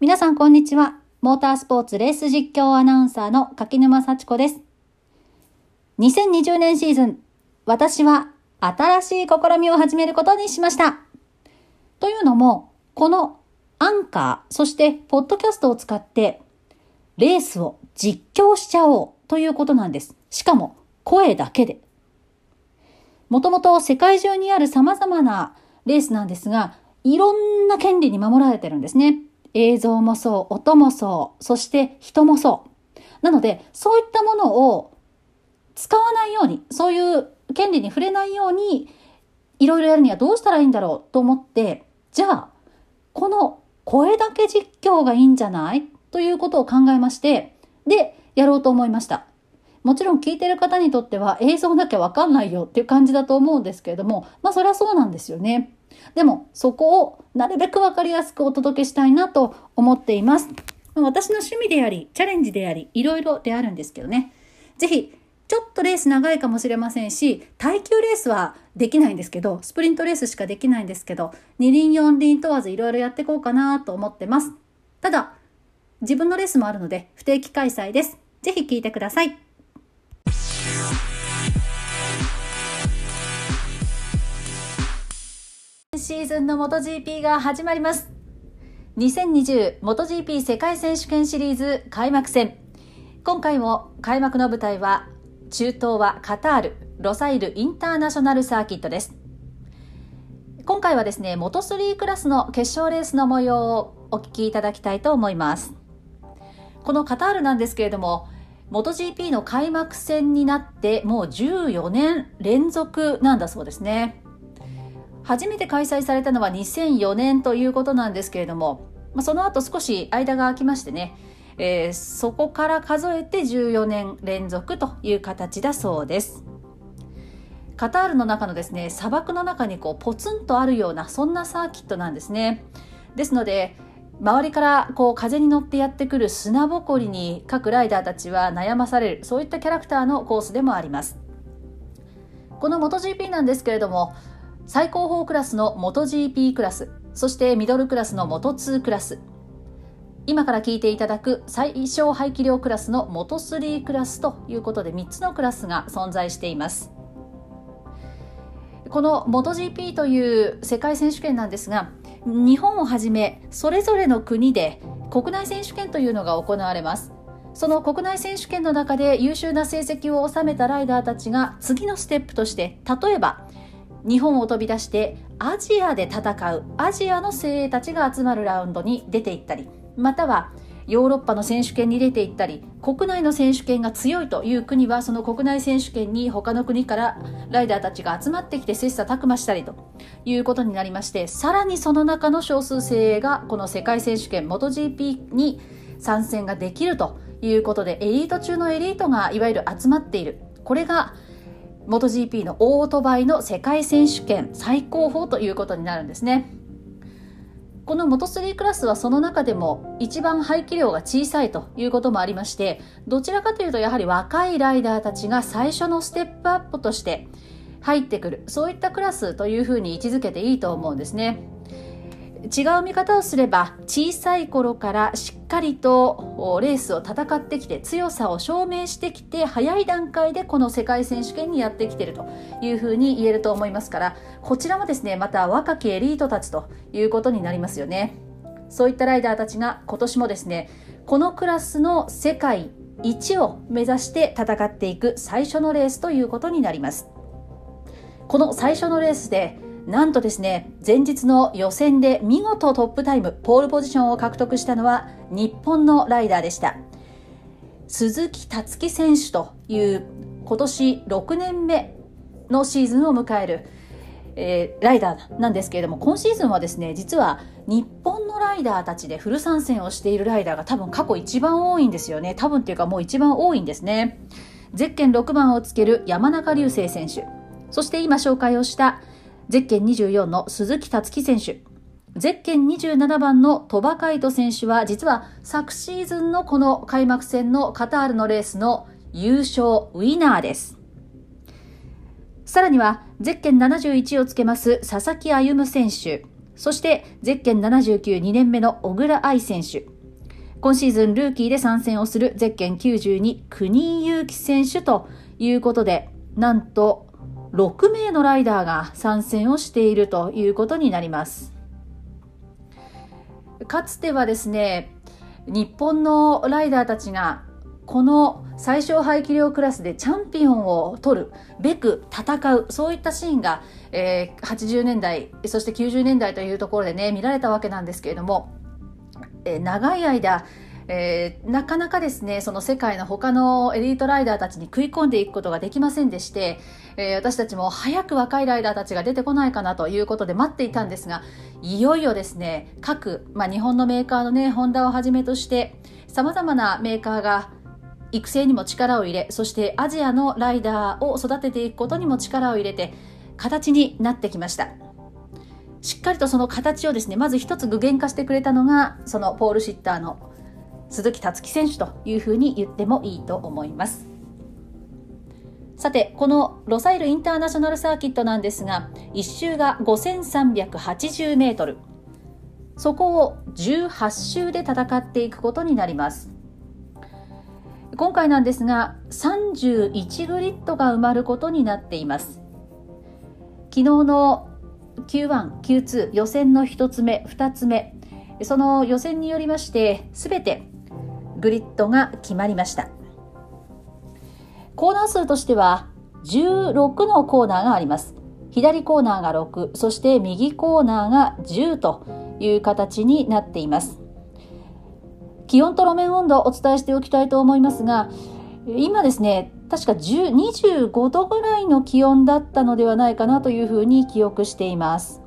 皆さんこんにちは。モータースポーツレース実況アナウンサーの柿沼幸子です。2020年シーズン、私は新しい試みを始めることにしました。というのも、このアンカー、そしてポッドキャストを使って、レースを実況しちゃおうということなんです。しかも、声だけで。もともと世界中にある様々なレースなんですが、いろんな権利に守られてるんですね。映像もそう、音もそう、そして人もそう。なので、そういったものを使わないように、そういう権利に触れないように、いろいろやるにはどうしたらいいんだろうと思って、じゃあ、この声だけ実況がいいんじゃない？ということを考えまして、で、やろうと思いました。もちろん聞いてる方にとっては映像なきゃわかんないよっていう感じだと思うんですけれども、まあそれはそうなんですよね。でもそこをなるべくわかりやすくお届けしたいなと思っています。私の趣味であり、チャレンジであり、いろいろであるんですけどね。ぜひ、ちょっとレース長いかもしれませんし、耐久レースはできないんですけど、スプリントレースしかできないんですけど、二輪四輪問わずいろいろやっていこうかなと思ってます。ただ、自分のレースもあるので不定期開催です。ぜひ聞いてください。シーズンの MotoGP が始まります。2020 MotoGP 世界選手権シリーズ開幕戦。今回も開幕の舞台は中東はカタール、ロサイルインターナショナルサーキットです。今回はですね、モト3クラスの決勝レースの模様をお聞きいただきたいと思います。このカタールなんですけれども、MotoGP の開幕戦になってもう14年連続なんだそうですね。初めて開催されたのは2004年ということなんですけれども、まあ、その後少し間が空きましてね、えー、そこから数えて14年連続という形だそうです。カタールの中のですね砂漠の中にこうポツンとあるようなそんなサーキットなんですね。ですので周りからこう風に乗ってやってくる砂ぼこりに各ライダーたちは悩まされるそういったキャラクターのコースでもあります。この MotoGP なんですけれども最高峰クラスの MotoGP クラスそしてミドルクラスの Moto2 クラス。今から聞いていただく最小排気量クラスの Moto3 クラスということで3つのクラスが存在しています。この MotoGP という世界選手権なんですが日本をはじめそれぞれの国で国内選手権というのが行われます。その国内選手権の中で優秀な成績を収めたライダーたちが次のステップとして例えば日本を飛び出してアジアで戦うアジアの精鋭たちが集まるラウンドに出ていったりまたはヨーロッパの選手権に出ていったり国内の選手権が強いという国はその国内選手権に他の国からライダーたちが集まってきて切磋琢磨したりということになりましてさらにその中の少数精鋭がこの世界選手権 MotoGP に参戦ができるということでエリート中のエリートがいわゆる集まっている。これが MotoGP のオートバイの世界選手権最高峰ということになるんですね。このモト3クラスはその中でも一番排気量が小さいということもありましてどちらかというとやはり若いライダーたちが最初のステップアップとして入ってくるそういったクラスというふうに位置づけていいと思うんですね。違う見方をすれば小さい頃からしっかりとレースを戦ってきて強さを証明してきて早い段階でこの世界選手権にやってきているというふうに言えると思いますからこちらもですねまた若きエリートたちということになりますよね。そういったライダーたちが今年もですねこのクラスの世界一を目指して戦っていく最初のレースということになります。この最初のレースでなんとですね、前日の予選で見事トップタイム、ポールポジションを獲得したのは日本のライダーでした。鈴木達樹選手という今年6年目のシーズンを迎える、えー、ライダーなんですけれども、今シーズンはですね、実は日本のライダーたちでフル参戦をしているライダーが多分過去一番多いんですよね。多分っていうかもう一番多いんですね。ゼッケン6番をつける山中隆星選手。そして今紹介をしたゼッケン24の鈴木達樹選手。ゼッケン27番の鳥羽海斗選手は実は昨シーズンのこの開幕戦のカタールのレースの優勝ウィナーです。さらにはゼッケン71をつけます佐々木歩夢選手。そしてゼッケン79、2年目の小倉愛選手。今シーズンルーキーで参戦をするゼッケン92、国井祐希選手ということで、なんと6名のライダーが参戦をしているということになります。かつてはですね、日本のライダーたちがこの最小排気量クラスでチャンピオンを取るべく戦うそういったシーンが、えー、80年代そして90年代というところでね見られたわけなんですけれども、えー、長い間えー、なかなかですねその世界の他のエリートライダーたちに食い込んでいくことができませんでして、えー、私たちも早く若いライダーたちが出てこないかなということで待っていたんですがいよいよですね各、まあ、日本のメーカーのねホンダをはじめとしてさまざまなメーカーが育成にも力を入れそしてアジアのライダーを育てていくことにも力を入れて形になってきました。しっかりとその形をですねまず一つ具現化してくれたのがそのポールシッターの鈴木達樹選手というふうに言ってもいいと思います。さて、このロサイルインターナショナルサーキットなんですが、1周が5380メートル。そこを18周で戦っていくことになります。今回なんですが、31グリッドが埋まることになっています。昨日の Q1、Q2 予選の1つ目、2つ目、その予選によりまして、すべてグリッドが決まりましたコーナー数としては16のコーナーがあります。左コーナーが6そして右コーナーが10という形になっています。気温と路面温度をお伝えしておきたいと思いますが今ですね確か25度ぐらいの気温だったのではないかなというふうに記憶しています。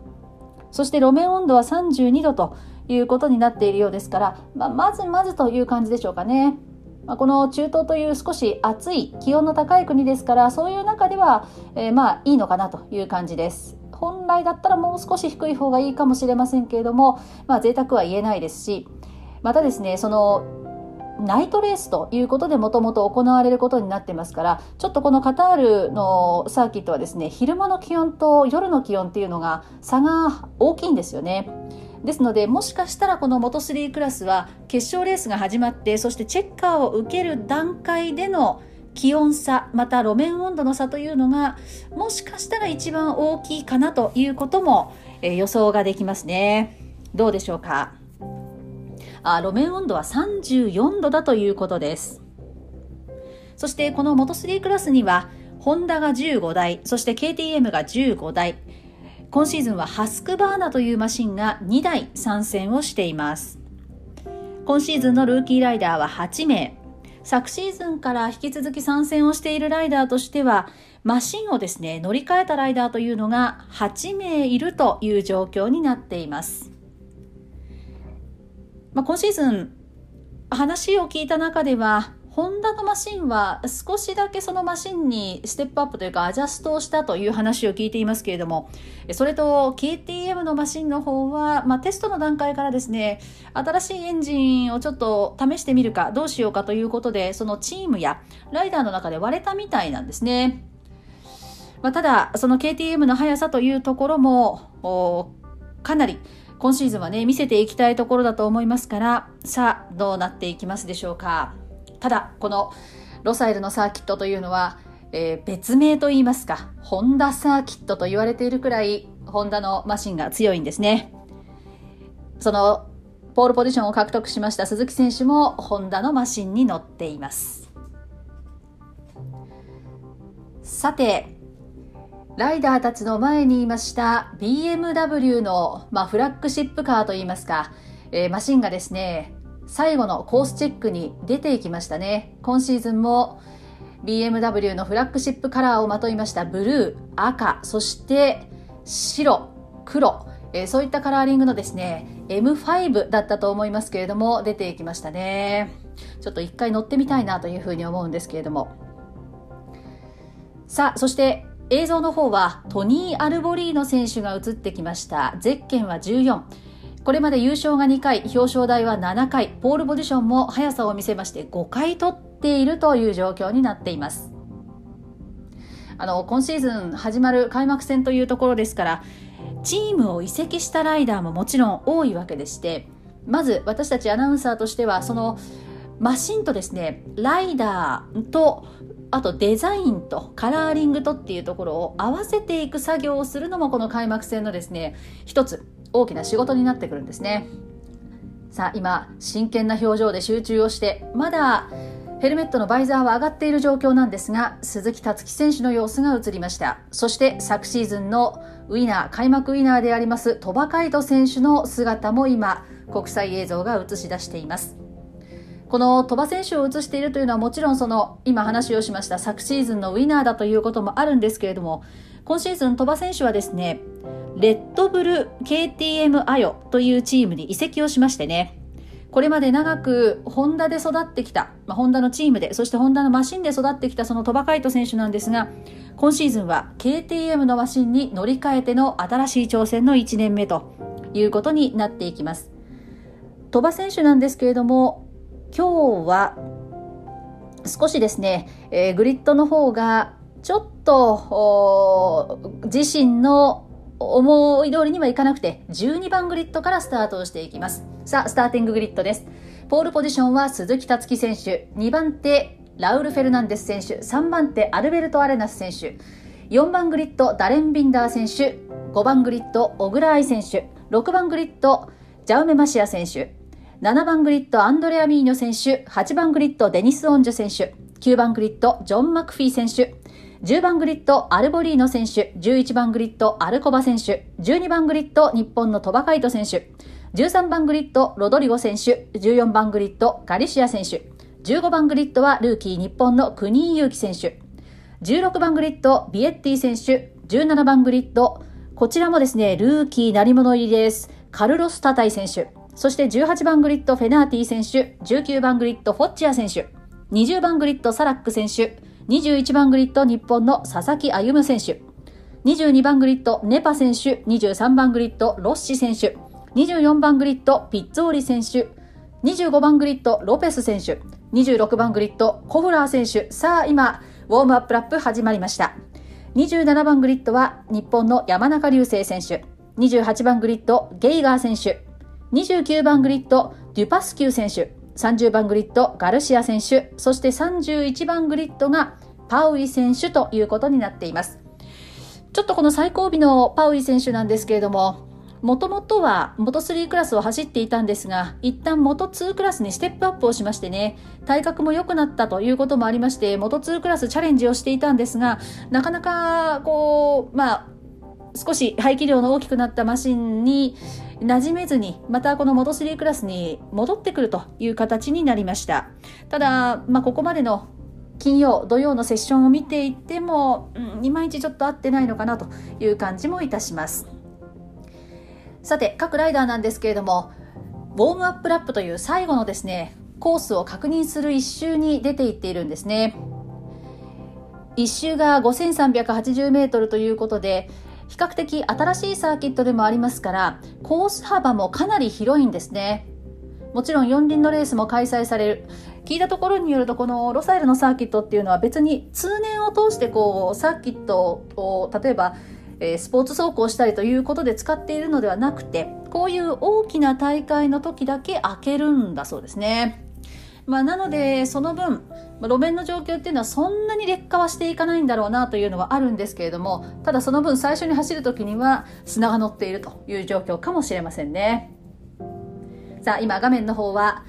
そして路面温度は32度ということになっているようですから、まあ、まずまずという感じでしょうかね。まあ、この中東という少し暑い気温の高い国ですからそういう中では、えー、まあいいのかなという感じです。本来だったらもう少し低い方がいいかもしれませんけれども、まあ、贅沢は言えないですしまたですねそのナイトレースということでもともと行われることになってますからちょっとこのカタールのサーキットはですね昼間の気温と夜の気温っていうのが差が大きいんですよね。ですのでもしかしたらこのモト3クラスは決勝レースが始まってそしてチェッカーを受ける段階での気温差また路面温度の差というのがもしかしたら一番大きいかなということも、えー、予想ができますね。どうでしょうか？あ路面温度は34度だということです。そしてこのモト3クラスにはホンダが15台そして KTM が15台。今シーズンはハスクバーナというマシンが2台参戦をしています。今シーズンのルーキーライダーは8名。昨シーズンから引き続き参戦をしているライダーとしてはマシンをですね乗り換えたライダーというのが8名いるという状況になっています、まあ、今シーズン話を聞いた中ではホンダのマシンは少しだけそのマシンにステップアップというかアジャストをしたという話を聞いていますけれども、それと KTM のマシンの方は、まあ、テストの段階からですね、新しいエンジンをちょっと試してみるか、どうしようかということで、そのチームやライダーの中で割れたみたいなんですね。まあ、ただ、その KTM の速さというところも、かなり今シーズンはね、見せていきたいところだと思いますから、さあ、どうなっていきますでしょうか。ただこのロサイルのサーキットというのは、えー、別名といいますかホンダサーキットと言われているくらいホンダのマシンが強いんですね。そのポールポジションを獲得しました鈴木選手もホンダのマシンに乗っています。さてライダーたちの前にいました BMW の、まあ、フラッグシップカーといいますか、えー、マシンがですね最後のコースチェックに出ていきましたね。今シーズンも BMW のフラッグシップカラーをまといました。ブルー赤そして白黒、えー、そういったカラーリングのですね M5 だったと思いますけれども出ていきましたね。ちょっと一回乗ってみたいなというふうに思うんですけれども。さあそして映像の方はトニー・アルボリーノ選手が映ってきました。ゼッケンは14これまで優勝が2回、表彰台は7回、ポールポジションも速さを見せまして5回取っているという状況になっています。あの今シーズン始まる開幕戦というところですから、チームを移籍したライダーももちろん多いわけでしてまず私たちアナウンサーとしてはそのマシンとですねライダーとあとデザインとカラーリングとっていうところを合わせていく作業をするのもこの開幕戦のですね一つ大きな仕事になってくるんですね。さあ今真剣な表情で集中をしてまだヘルメットのバイザーは上がっている状況なんですが鈴木達樹選手の様子が映りました。そして昨シーズンのウィナー開幕ウィナーであります鳥羽海斗選手の姿も今国際映像が映し出しています。この鳥羽選手を映しているというのはもちろんその今話をしました昨シーズンのウィナーだということもあるんですけれども今シーズン鳥羽選手はですねレッドブル KTM アヨというチームに移籍をしましてね。これまで長くホンダで育ってきた、まあ、ホンダのチームでそしてホンダのマシンで育ってきたその鳥羽海斗選手なんですが今シーズンは KTM のマシンに乗り換えての新しい挑戦の1年目ということになっていきます。鳥羽選手なんですけれども今日は少しですね、えー、グリッドの方がちょっと自身の思い通りにはいかなくて12番グリッドからスタートをしていきます。さあスターティンググリッドです。ポールポジションは鈴木達樹選手。2番手ラウル・フェルナンデス選手。3番手アルベルト・アレナス選手。4番グリッドダレン・ビンダー選手。5番グリッド小倉愛選手。6番グリッドジャウメ・マシア選手。7番グリッドアンドレア・ミーニョ選手、8番グリッドデニス・オンジュ選手、9番グリッドジョン・マクフィー選手、10番グリッドアルボリーノ選手、11番グリッドアルコバ選手、12番グリッド日本のトバカイト選手、13番グリッドロドリゴ選手、14番グリッドガリシア選手、15番グリッドはルーキー日本の国井勇輝選手、16番グリッドビエッティ選手、17番グリッド、こちらもですね、ルーキー鳴り物入りです。カルロス・タタイ選手、そして18番グリッドフェナーティ選手、19番グリッドフォッジア選手、20番グリッドサラック選手、21番グリッド日本の佐々木歩夢選手、22番グリッドネパ選手、23番グリッドロッシ選手、24番グリッドピッツォーリ選手、25番グリッドロペス選手、26番グリッドコフラー選手、さあ今、ウォームアップラップ始まりました。27番グリッドは日本の山中琉聖選手、28番グリッドゲイガー選手、29番グリッド、デュパスキュー選手、30番グリッド、ガルシア選手、そして31番グリッドがパウイ選手ということになっています。ちょっとこの最後尾のパウイ選手なんですけれども、もともとは元3クラスを走っていたんですが、一旦元2クラスにステップアップをしましてね、体格も良くなったということもありまして、元2クラスチャレンジをしていたんですが、なかなか、こう、まあ、少し排気量の大きくなったマシンに馴染めずにまたこの元3クラスに戻ってくるという形になりました。ただ、まあ、ここまでの金曜土曜のセッションを見ていても、うん、いまいちちょっと合ってないのかなという感じもいたします。さて各ライダーなんですけれどもウォームアップラップという最後のですねコースを確認する1周に出ていっているんですね。1周が5380メートルということで比較的新しいサーキットでもありますからコース幅もかなり広いんですねもちろん四輪のレースも開催される聞いたところによるとこのロサイルのサーキットっていうのは別に通年を通してこうサーキットを例えばスポーツ走行したりということで使っているのではなくてこういう大きな大会の時だけ開けるんだそうですね。まあ、なのでその分路面の状況っていうのはそんなに劣化はしていかないんだろうなというのはあるんですけれどもただその分最初に走る時には砂が乗っているという状況かもしれませんね。さあ今画面の方は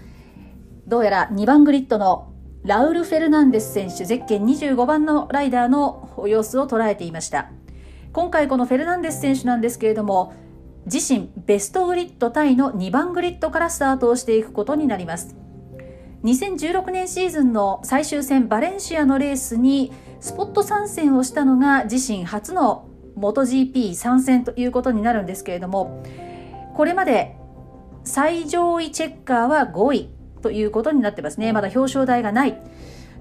どうやら2番グリッドのラウル・フェルナンデス選手ゼッケン25番のライダーの様子を捉えていました。今回このフェルナンデス選手なんですけれども自身ベストグリッドタイの2番グリッドからスタートをしていくことになります。2016年シーズンの最終戦バレンシアのレースにスポット参戦をしたのが自身初の MotoGP 参戦ということになるんですけれどもこれまで最上位チェッカーは5位ということになってますね。まだ表彰台がない。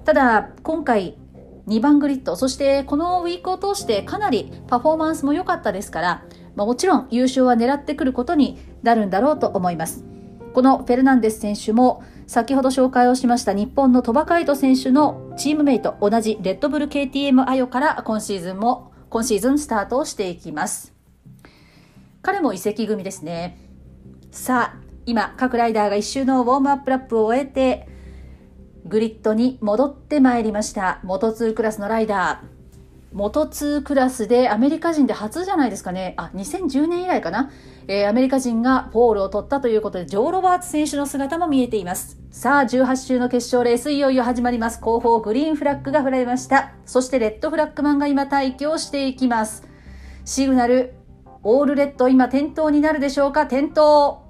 ただ今回2番グリッドそしてこのウィークを通してかなりパフォーマンスも良かったですから、まあ、もちろん優勝は狙ってくることになるんだろうと思います。このフェルナンデス選手も先ほど紹介をしました日本の鳥羽海斗選手のチームメイト同じレッドブル KTM アヨから今シーズンも今シーズンスタートをしていきます彼も移籍組ですね。さあ、今、各ライダーが1周のウォームアップラップを終えて、グリッドに戻ってまいりました。元2クラスのライダー。元2クラスでアメリカ人で初じゃないですかね。あ、2010年以来かな。えー、アメリカ人がポールを取ったということで、ジョー・ロバーツ選手の姿も見えています。さあ、18周の決勝レースいよいよ始まります。後方グリーンフラッグが振られました。そしてレッドフラッグマンが今待機をしていきます。シグナル、オールレッド今点灯になるでしょうか？点灯。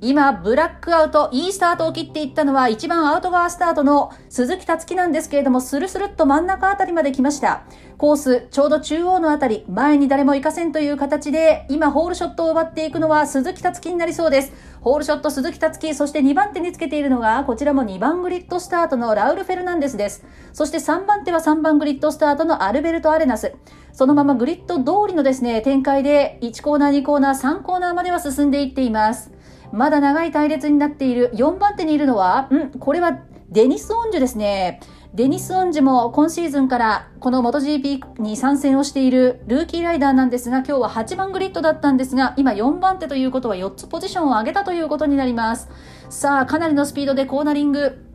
今、ブラックアウト、いいスタートを切っていったのは一番アウト側スタートの鈴木達樹なんですけれども、スルスルっと真ん中あたりまで来ました。コース、ちょうど中央のあたり、前に誰も行かせんという形で、今、ホールショットを奪っていくのは鈴木達樹になりそうです。ホールショット鈴木達樹、そして2番手につけているのが、こちらも2番グリッドスタートのラウル・フェルナンデスです。そして3番手は3番グリッドスタートのアルベルト・アレナス。そのままグリッド通りのですね、展開で1コーナー、2コーナー、3コーナーまでは進んでいっています。まだ長い隊列になっている4番手にいるのは、うんこれはデニス・オンジュですね。デニス・オンジュも今シーズンからこの MotoGP に参戦をしているルーキーライダーなんですが、今日は8番グリッドだったんですが、今4番手ということは4つポジションを上げたということになります。さあ、かなりのスピードでコーナリング、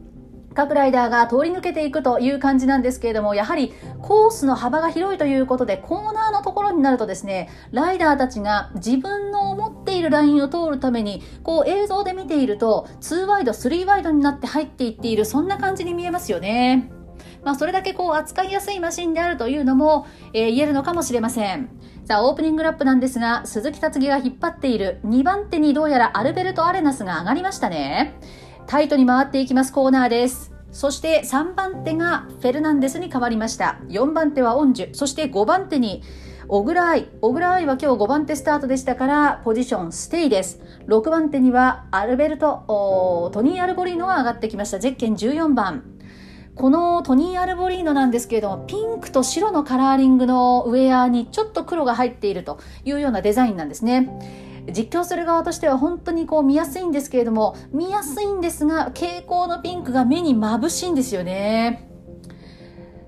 各ライダーが通り抜けていくという感じなんですけれども、やはりコースの幅が広いということで、コーナーのところになるとですね、ライダーたちが自分の思っているラインを通るために、こう映像で見ていると、2ワイド、3ワイドになって入っていっている、そんな感じに見えますよね。まあ、それだけこう扱いやすいマシンであるというのも、えー、言えるのかもしれません。さあ、オープニングラップなんですが、鈴木達樹が引っ張っている2番手にどうやらアルベルト・アレナスが上がりましたね。タイトに回っていきますコーナーです。そして3番手がフェルナンデスに変わりました。4番手はオンジュ。そして5番手に小倉愛。小倉愛は今日5番手スタートでしたから、ポジションステイです。6番手にはアルベルト、トニー・アルボリーノが上がってきました。ゼッケン14番。このトニー・アルボリーノなんですけれども、ピンクと白のカラーリングのウェアにちょっと黒が入っているというようなデザインなんですね。実況する側としては本当にこう見やすいんですけれども見やすいんですが蛍光のピンクが目に眩しいんですよね。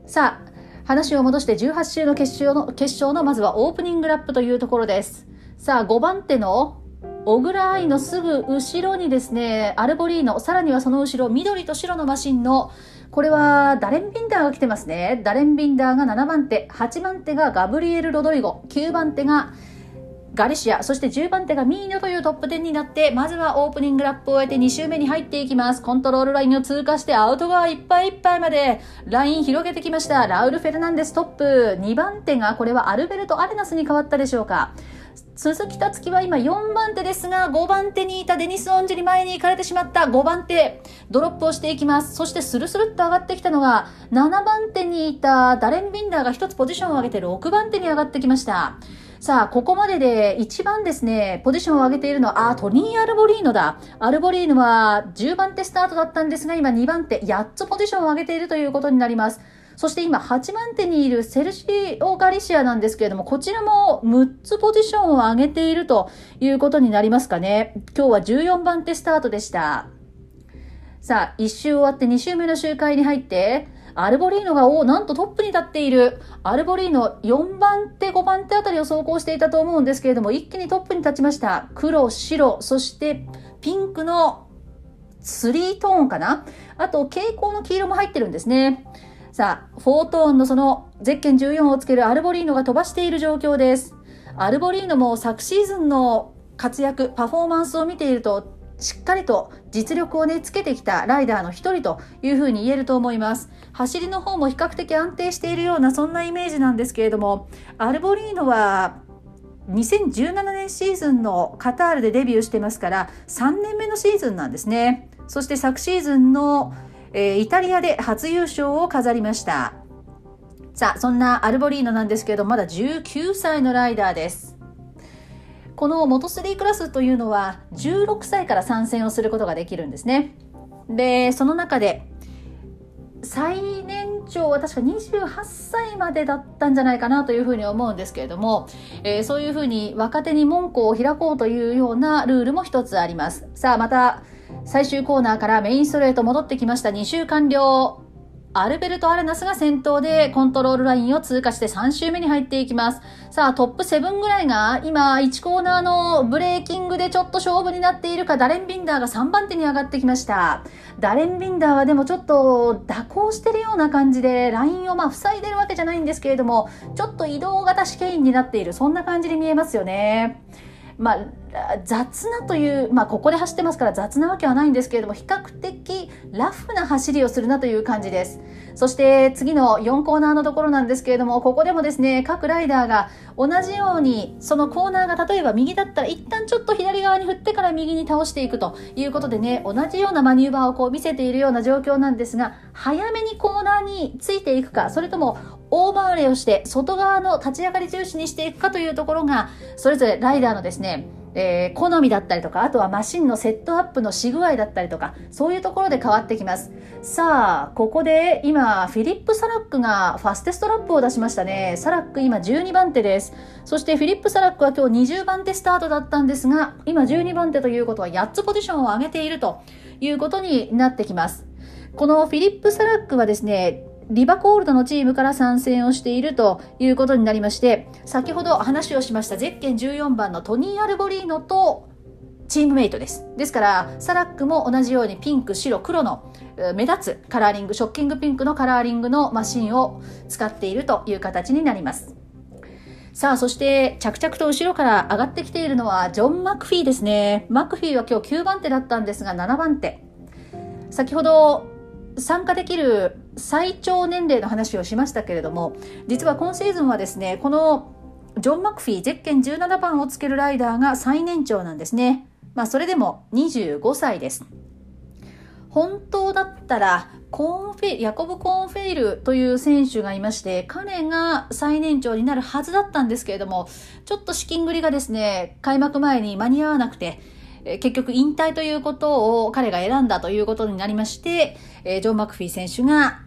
さあ話を戻して18周の決勝の決勝のまずはオープニングラップというところです。さあ5番手の小倉愛のすぐ後ろにですねアルボリーノさらにはその後ろ緑と白のマシンのこれはダレンビンダーが来てますね。ダレンビンダーが7番手8番手がガブリエル・ロドリゴ9番手がガリシア、そして10番手がミーニョというトップ10になって、まずはオープニングラップを終えて2周目に入っていきます。コントロールラインを通過してアウト側いっぱいいっぱいまでライン広げてきました。ラウル・フェルナンデストップ。2番手が、これはアルベルト・アレナスに変わったでしょうか。鈴木竜生は今4番手ですが、5番手にいたデニス・オンジュに前に行かれてしまった5番手、ドロップをしていきます。そしてスルスルっと上がってきたのが、7番手にいたダレン・ビンダーが1つポジションを上げて6番手に上がってきました。さあ、ここまでで一番ですね、ポジションを上げているのは、あ、トニー・アルボリーノだ。アルボリーノは10番手スタートだったんですが、今2番手、8つポジションを上げているということになります。そして今8番手にいるセルシーオー・ガリシアなんですけれども、こちらも6つポジションを上げているということになりますかね。今日は14番手スタートでした。さあ、1周終わって2周目の周回に入って、アルボリーノが、おなんとトップに立っている。アルボリーノ4番手、5番手あたりを走行していたと思うんですけれども、一気にトップに立ちました。黒、白、そしてピンクのスリートーンかな？あと、蛍光の黄色も入ってるんですね。さあ、フォートーンのそのゼッケン14をつけるアルボリーノが飛ばしている状況です。アルボリーノも昨シーズンの活躍、パフォーマンスを見ていると、しっかりと実力をね、つけてきたライダーの一人というふうに言えると思います。走りの方も比較的安定しているようなそんなイメージなんですけれども、アルボリーノは2017年シーズンのカタールでデビューしてますから3年目のシーズンなんですね。そして昨シーズンの、えー、イタリアで初優勝を飾りました。さあ、そんなアルボリーノなんですけれどまだ19歳のライダーです。このモト3クラスというのは16歳から参戦をすることができるんですね。で、その中で最年長は確か28歳までだったんじゃないかなというふうに思うんですけれども、えー、そういうふうに若手に門戸を開こうというようなルールも一つあります。さあ、また最終コーナーからメインストレート戻ってきました。2周完了。アルベルト・アレナスが先頭でコントロールラインを通過して3周目に入っていきます。さあ、トップ7ぐらいが今1コーナーのブレーキングでちょっと勝負になっているか、ダレン・ビンダーが3番手に上がってきました。ダレン・ビンダーはでもちょっと蛇行してるような感じで、ラインをまあ塞いでるわけじゃないんですけれども、ちょっと移動型試験員になっている、そんな感じに見えますよね。まあ、雑なという、まあ、ここで走ってますから雑なわけはないんですけれども、比較的ラフな走りをするなという感じです。そして次の4コーナーのところなんですけれども、ここでもですね、各ライダーが同じように、そのコーナーが例えば右だったら一旦ちょっと左側に振ってから右に倒していくということでね、同じようなマニューバーをこう見せているような状況なんですが、早めにコーナーについていくか、それとも大回りをして外側の立ち上がり重視にしていくかというところがそれぞれライダーのですねえー、好みだったりとかあとはマシンのセットアップのし具合だったりとかそういうところで変わってきます。さあここで今フィリップ・サラックがファステストラップを出しましたね。サラック今12番手です。そしてフィリップ・サラックは今日20番手スタートだったんですが今12番手ということは8つポジションを上げているということになってきます。このフィリップ・サラックはですねリバコールドのチームから参戦をしているということになりまして、先ほど話をしましたゼッケン14番のトニー・アルボリーノとチームメイトです。ですから、サラックも同じようにピンク、白、黒の目立つカラーリング、ショッキングピンクのカラーリングのマシンを使っているという形になります。さあ、そして着々と後ろから上がってきているのはジョン・マクフィーですね。マクフィーは今日9番手だったんですが7番手。先ほど参加できる最長年齢の話をしましたけれども実は今シーズンはですねこのジョン・マクフィーゼッケン17番をつけるライダーが最年長なんですね。まあそれでも25歳です。本当だったらコーンフェヤコブ・コーンフェイルという選手がいまして彼が最年長になるはずだったんですけれどもちょっと資金繰りがですね開幕前に間に合わなくて結局引退ということを彼が選んだということになりまして、えジョン・マクフィー選手が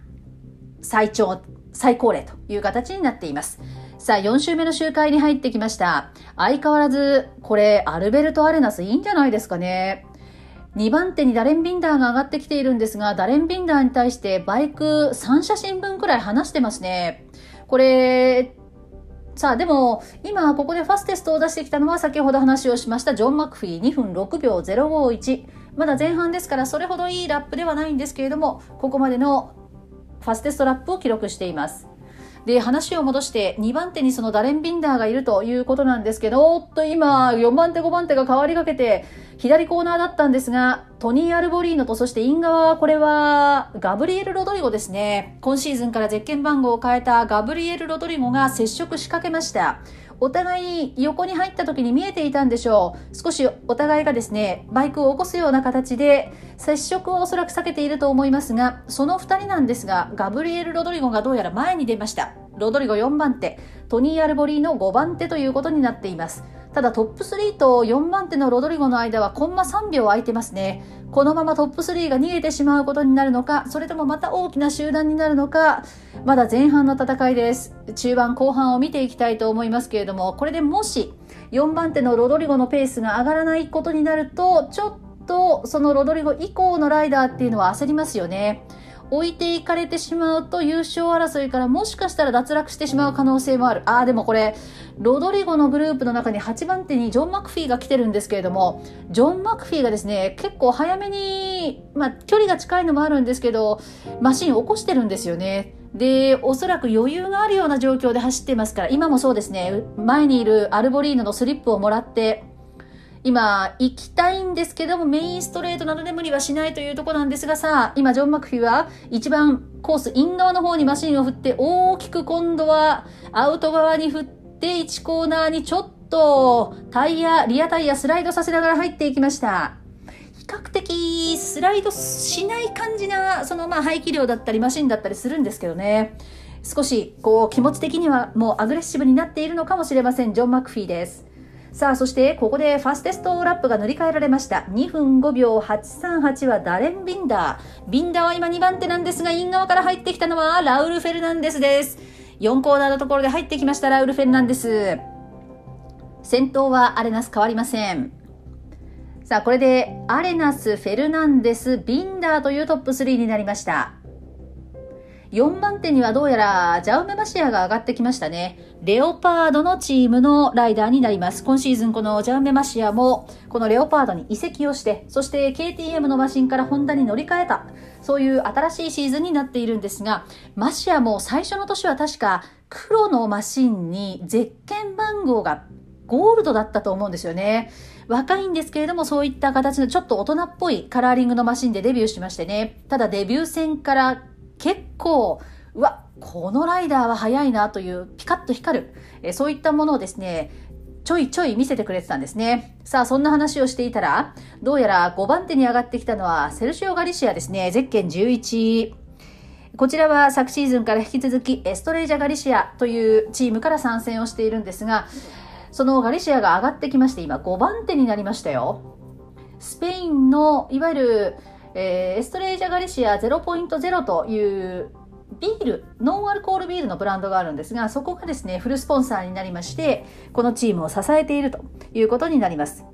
最長、最高齢という形になっています。さあ、4週目の周回に入ってきました。相変わらず、これ、アルベルト・アレナスいいんじゃないですかね。2番手にダレン・ビンダーが上がってきているんですが、ダレン・ビンダーに対してバイク3写真分くらい離してますね。これ、さあ、でも、今、ここでファステストを出してきたのは、先ほど話をしましたジョン・マクフィー2分6秒051。まだ前半ですから、それほどいいラップではないんですけれども、ここまでのファステストラップを記録しています。で、話を戻して、2番手にそのダレン・ビンダーがいるということなんですけど、おっと今、4番手、5番手が変わりかけて、左コーナーだったんですが、トニー・アルボリーノと、そしてイン側は、これは、ガブリエル・ロドリゴですね。今シーズンからゼッケン番号を変えたガブリエル・ロドリゴが接触しかけました。お互い横に入った時に見えていたんでしょう。少しお互いがですね、バイクを起こすような形で、接触をおそらく避けていると思いますが、その2人なんですが、ガブリエル・ロドリゴがどうやら前に出ました。ロドリゴ4番手、トニー・アルボリーの5番手ということになっています。ただトップ3と4番手のロドリゴの間はコンマ3秒空いてますね。このままトップ3が逃げてしまうことになるのか、それともまた大きな集団になるのか、まだ前半の戦いです。中盤後半を見ていきたいと思いますけれども、これでもし4番手のロドリゴのペースが上がらないことになると、ちょっとそのロドリゴ以降のライダーっていうのは焦りますよね。置いていかれてしまうと優勝争いからもしかしたら脱落してしまう可能性もある。ああ、でもこれ、ロドリゴのグループの中に8番手にジョン・マクフィーが来てるんですけれども、ジョン・マクフィーがですね、結構早めに、まあ、距離が近いのもあるんですけど、マシン起こしてるんですよね。で、おそらく余裕があるような状況で走ってますから、今もそうですね、前にいるアルボリーノのスリップをもらって、今、行きたいんですけども、メインストレートなどで無理はしないというところなんですがさあ、今、ジョン・マクフィーは一番コースイン側の方にマシンを振って、大きく今度はアウト側に振って、1コーナーにちょっとタイヤ、リアタイヤスライドさせながら入っていきました。比較的スライドしない感じな、そのまあ排気量だったりマシンだったりするんですけどね。少しこう気持ち的にはもうアグレッシブになっているのかもしれません。ジョン・マクフィーです。さあ、そしてここでファステストラップが塗り替えられました。2分5秒838はダレン・ビンダー。ビンダーは今2番手なんですが、イン側から入ってきたのはラウル・フェルナンデスです。4コーナーのところで入ってきましたラウル・フェルナンデス。先頭はアレナス変わりません。さあ、これでアレナス、フェルナンデス、ビンダーというトップ3になりました。4番手にはどうやらジャウメマシアが上がってきましたね。レオパードのチームのライダーになります。今シーズンこのジャウメマシアもこのレオパードに移籍をして、そして KTM のマシンからホンダに乗り換えた、そういう新しいシーズンになっているんですが、マシアも最初の年は確か黒のマシンにゼッケン番号がゴールドだったと思うんですよね。若いんですけれども、そういった形のちょっと大人っぽいカラーリングのマシンでデビューしましてね。ただデビュー戦から結構、うわ、このライダーは速いなというピカッと光る、えそういったものをですね、ちょいちょい見せてくれてたんですね。さあ、そんな話をしていたら、どうやら5番手に上がってきたのはセルシオ・ガリシアですね。ゼッケン11。こちらは昨シーズンから引き続きエストレージャ・ガリシアというチームから参戦をしているんですが、そのガリシアが上がってきまして、今5番手になりましたよ。スペインの、いわゆる、えー、エストレージャガリシア0.0というビール、ノンアルコールビールのブランドがあるんですが、そこがですね、フルスポンサーになりまして、このチームを支えているということになります。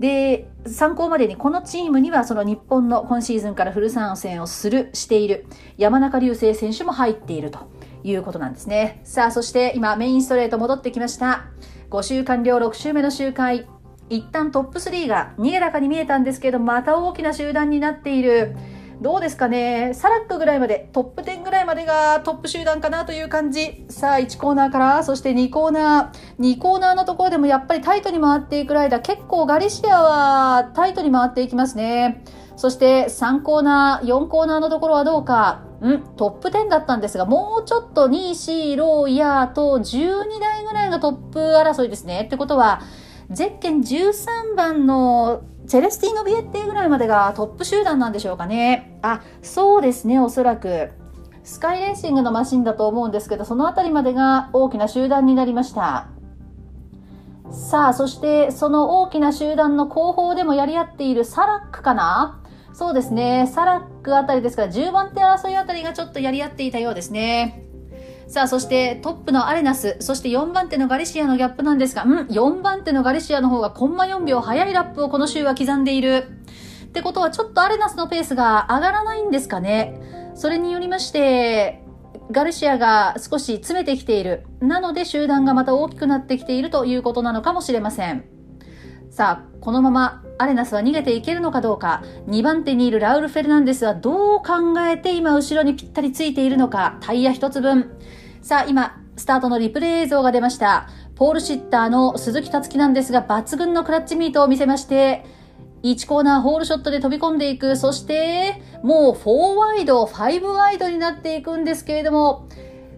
で、参考までにこのチームにはその日本の今シーズンからフル参戦をする、している山中隆星選手も入っているということなんですね。さあ、そして今メインストレート戻ってきました。5週完了6週目の周回。一旦トップ3が逃げ高に見えたんですけど、また大きな集団になっている。どうですかねサラックぐらいまで、トップ10ぐらいまでがトップ集団かなという感じ。さあ、1コーナーから、そして2コーナー。2コーナーのところでもやっぱりタイトに回っていく間、結構ガリシアはタイトに回っていきますね。そして3コーナー、4コーナーのところはどうか。んトップ10だったんですが、もうちょっと2、4、ロー、ヤーと12台ぐらいがトップ争いですね。ってことは、ゼッケン13番のセレスティーノ・ビエッティぐらいまでがトップ集団なんでしょうかね。あ、そうですね、おそらく。スカイレーシングのマシンだと思うんですけど、その辺りまでが大きな集団になりました。さあ、そしてその大きな集団の後方でもやり合っているサラックかなそうですね。サラックあたりですから、10番手争いあたりがちょっとやり合っていたようですね。さあ、そしてトップのアレナス、そして4番手のガリシアのギャップなんですが、うん、4番手のガリシアの方がコンマ4秒早いラップをこの週は刻んでいる。ってことは、ちょっとアレナスのペースが上がらないんですかね。それによりまして、ガルシアが少し詰めてきている。なので集団がまた大きくなってきているということなのかもしれません。さあ、このままアレナスは逃げていけるのかどうか、2番手にいるラウル・フェルナンデスはどう考えて今後ろにぴったりついているのか、タイヤ1つ分。さあ、今、スタートのリプレイ映像が出ました。ポールシッターの鈴木達樹なんですが、抜群のクラッチミートを見せまして、1コーナーホールショットで飛び込んでいく。そして、もう4ワイド、5ワイドになっていくんですけれども、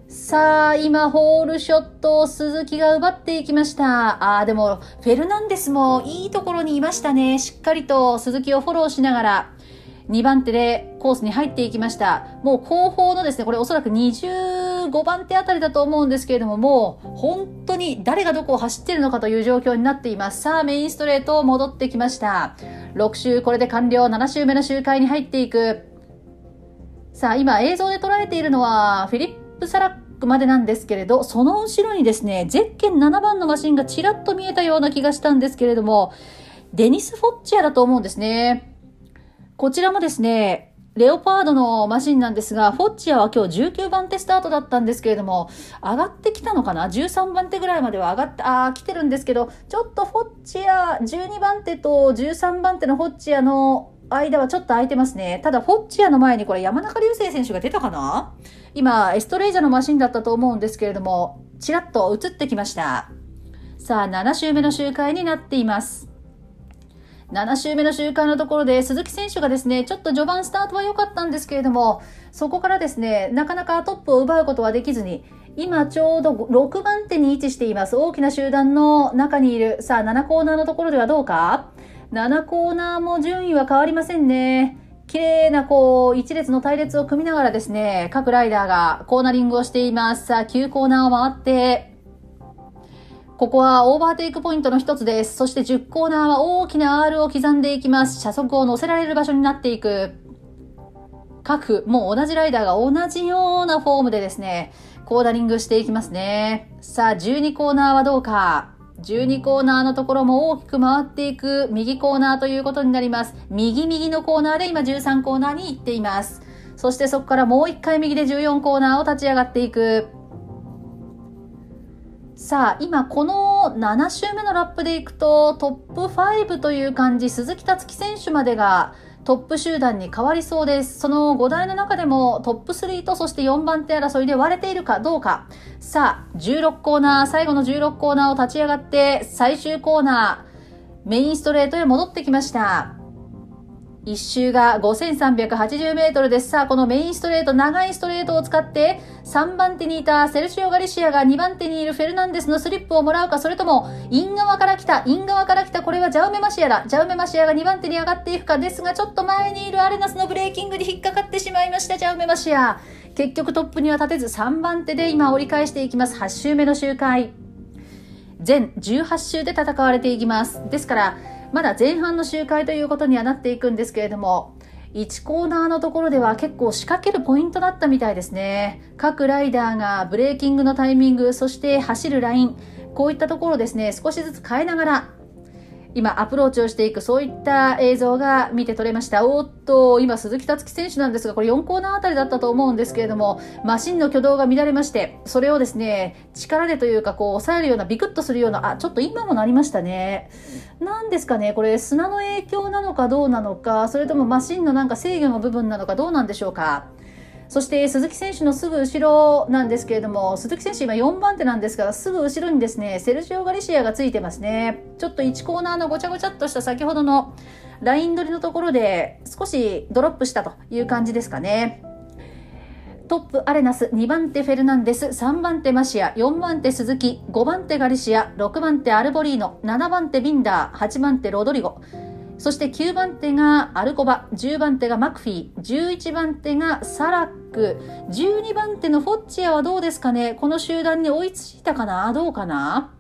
さあ、今、ホールショットを鈴木が奪っていきました。ああ、でも、フェルナンデスもいいところにいましたね。しっかりと鈴木をフォローしながら、2番手でコースに入っていきました。もう後方のですね、これおそらく25番手あたりだと思うんですけれども、もう本当に誰がどこを走ってるのかという状況になっています。さあ、メインストレート戻ってきました。6周、これで完了。7周目の周回に入っていく。さあ、今映像で捉えているのは、フィリップ・サラックまでなんですけれど、その後ろにですね、ゼッケン7番のマシンがちらっと見えたような気がしたんですけれども、デニス・フォッチアだと思うんですね。こちらもですね、レオパードのマシンなんですが、フォッチアは今日19番手スタートだったんですけれども、上がってきたのかな ?13 番手ぐらいまでは上がって、ああ、来てるんですけど、ちょっとフォッチア、12番手と13番手のフォッチアの間はちょっと空いてますね。ただ、フォッチアの前にこれ山中隆星選手が出たかな？今、エストレージャのマシンだったと思うんですけれども、ちらっと映ってきました。さあ、7周目の周回になっています。7周目の周回のところで鈴木選手がですね、ちょっと序盤スタートは良かったんですけれども、そこからですね、なかなかトップを奪うことはできずに、今ちょうど6番手に位置しています。大きな集団の中にいる。さあ、7コーナーのところではどうか？7コーナーも順位は変わりませんね。綺麗なこう、一列の隊列を組みながらですね、各ライダーがコーナリングをしています。さあ、9コーナーを回って、ここはオーバーテイクポイントの一つです。そして10コーナーは大きな R を刻んでいきます。車速を乗せられる場所になっていく。各、もう同じライダーが同じようなフォームでですね、コーナリングしていきますね。さあ、12コーナーはどうか12コーナーのところも大きく回っていく右コーナーということになります。右右のコーナーで今13コーナーに行っています。そしてそこからもう1回右で14コーナーを立ち上がっていく。さあ、今この7周目のラップでいくとトップ5という感じ、鈴木達樹選手までがトップ集団に変わりそうです。その5台の中でもトップ3とそして4番手争いで割れているかどうか。さあ、16コーナー、最後の16コーナーを立ち上がって最終コーナー、メインストレートへ戻ってきました。一周が5380メートルです。さあ、このメインストレート、長いストレートを使って、3番手にいたセルシオ・ガリシアが2番手にいるフェルナンデスのスリップをもらうか、それとも、イン側から来た、イン側から来た、これはジャウメマシアだ。ジャウメマシアが2番手に上がっていくか、ですが、ちょっと前にいるアレナスのブレーキングに引っかかってしまいました、ジャウメマシア。結局トップには立てず3番手で今折り返していきます。8周目の周回。全18周で戦われていきます。ですから、まだ前半の周回ということにはなっていくんですけれども、1コーナーのところでは結構仕掛けるポイントだったみたいですね。各ライダーがブレーキングのタイミング、そして走るライン、こういったところですね、少しずつ変えながら今アプローチをしていくそういった映像が見て取れました。おっと今鈴木達樹選手なんですがこれ4コーナーあたりだったと思うんですけれどもマシンの挙動が乱れましてそれをですね力でというかこう抑えるようなビクッとするようなあちょっと今もなりましたね。何ですかねこれ砂の影響なのかどうなのかそれともマシンのなんか制御の部分なのかどうなんでしょうか。そして鈴木選手のすぐ後ろなんですけれども、鈴木選手今4番手なんですが、すぐ後ろにですね、セルジオ・ガリシアがついてますね。ちょっと1コーナーのごちゃごちゃっとした先ほどのライン取りのところで少しドロップしたという感じですかね。トップアレナス、2番手フェルナンデス、3番手マシア、4番手鈴木、5番手ガリシア、6番手アルボリーノ、7番手ビンダー、8番手ロドリゴ。そして9番手がアルコバ、10番手がマクフィー、11番手がサラック、12番手のフォッチアはどうですかね？この集団に追いついたかな？どうかな？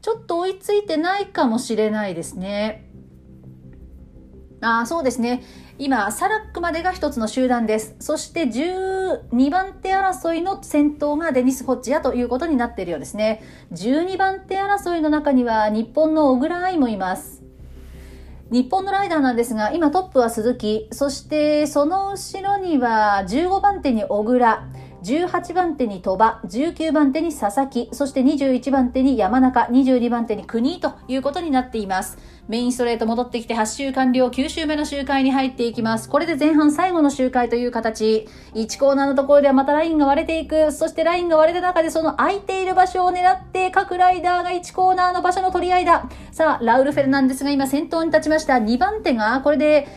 ちょっと追いついてないかもしれないですね。ああそうですね。今、サラックまでが一つの集団です。そして12番手争いの先頭がデニス・ホッチアということになっているようですね。12番手争いの中には日本の小倉愛もいます。日本のライダーなんですが、今トップは鈴木、そしてその後ろには15番手に小倉、18番手に鳥羽、19番手に佐々木、そして21番手に山中、22番手に国ということになっています。メインストレート戻ってきて8周完了、9周目の周回に入っていきます。これで前半最後の周回という形。1コーナーのところではまたラインが割れていく。そしてラインが割れた中でその空いている場所を狙って各ライダーが1コーナーの場所の取り合いだ。さあ、ラウル・フェルナンデスが今先頭に立ちました。2番手がこれで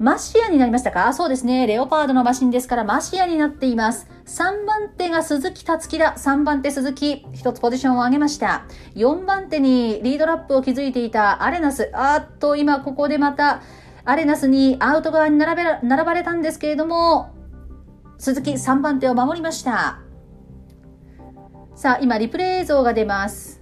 マシアになりましたか？そうですね。レオパードのマシンですからマシアになっています。3番手が鈴木達樹だ。3番手鈴木。一つポジションを上げました。4番手にリードラップを築いていたアレナス。あっと、今ここでまたアレナスにアウト側に並べら並ばれたんですけれども、鈴木3番手を守りました。さあ、今リプレイ映像が出ます。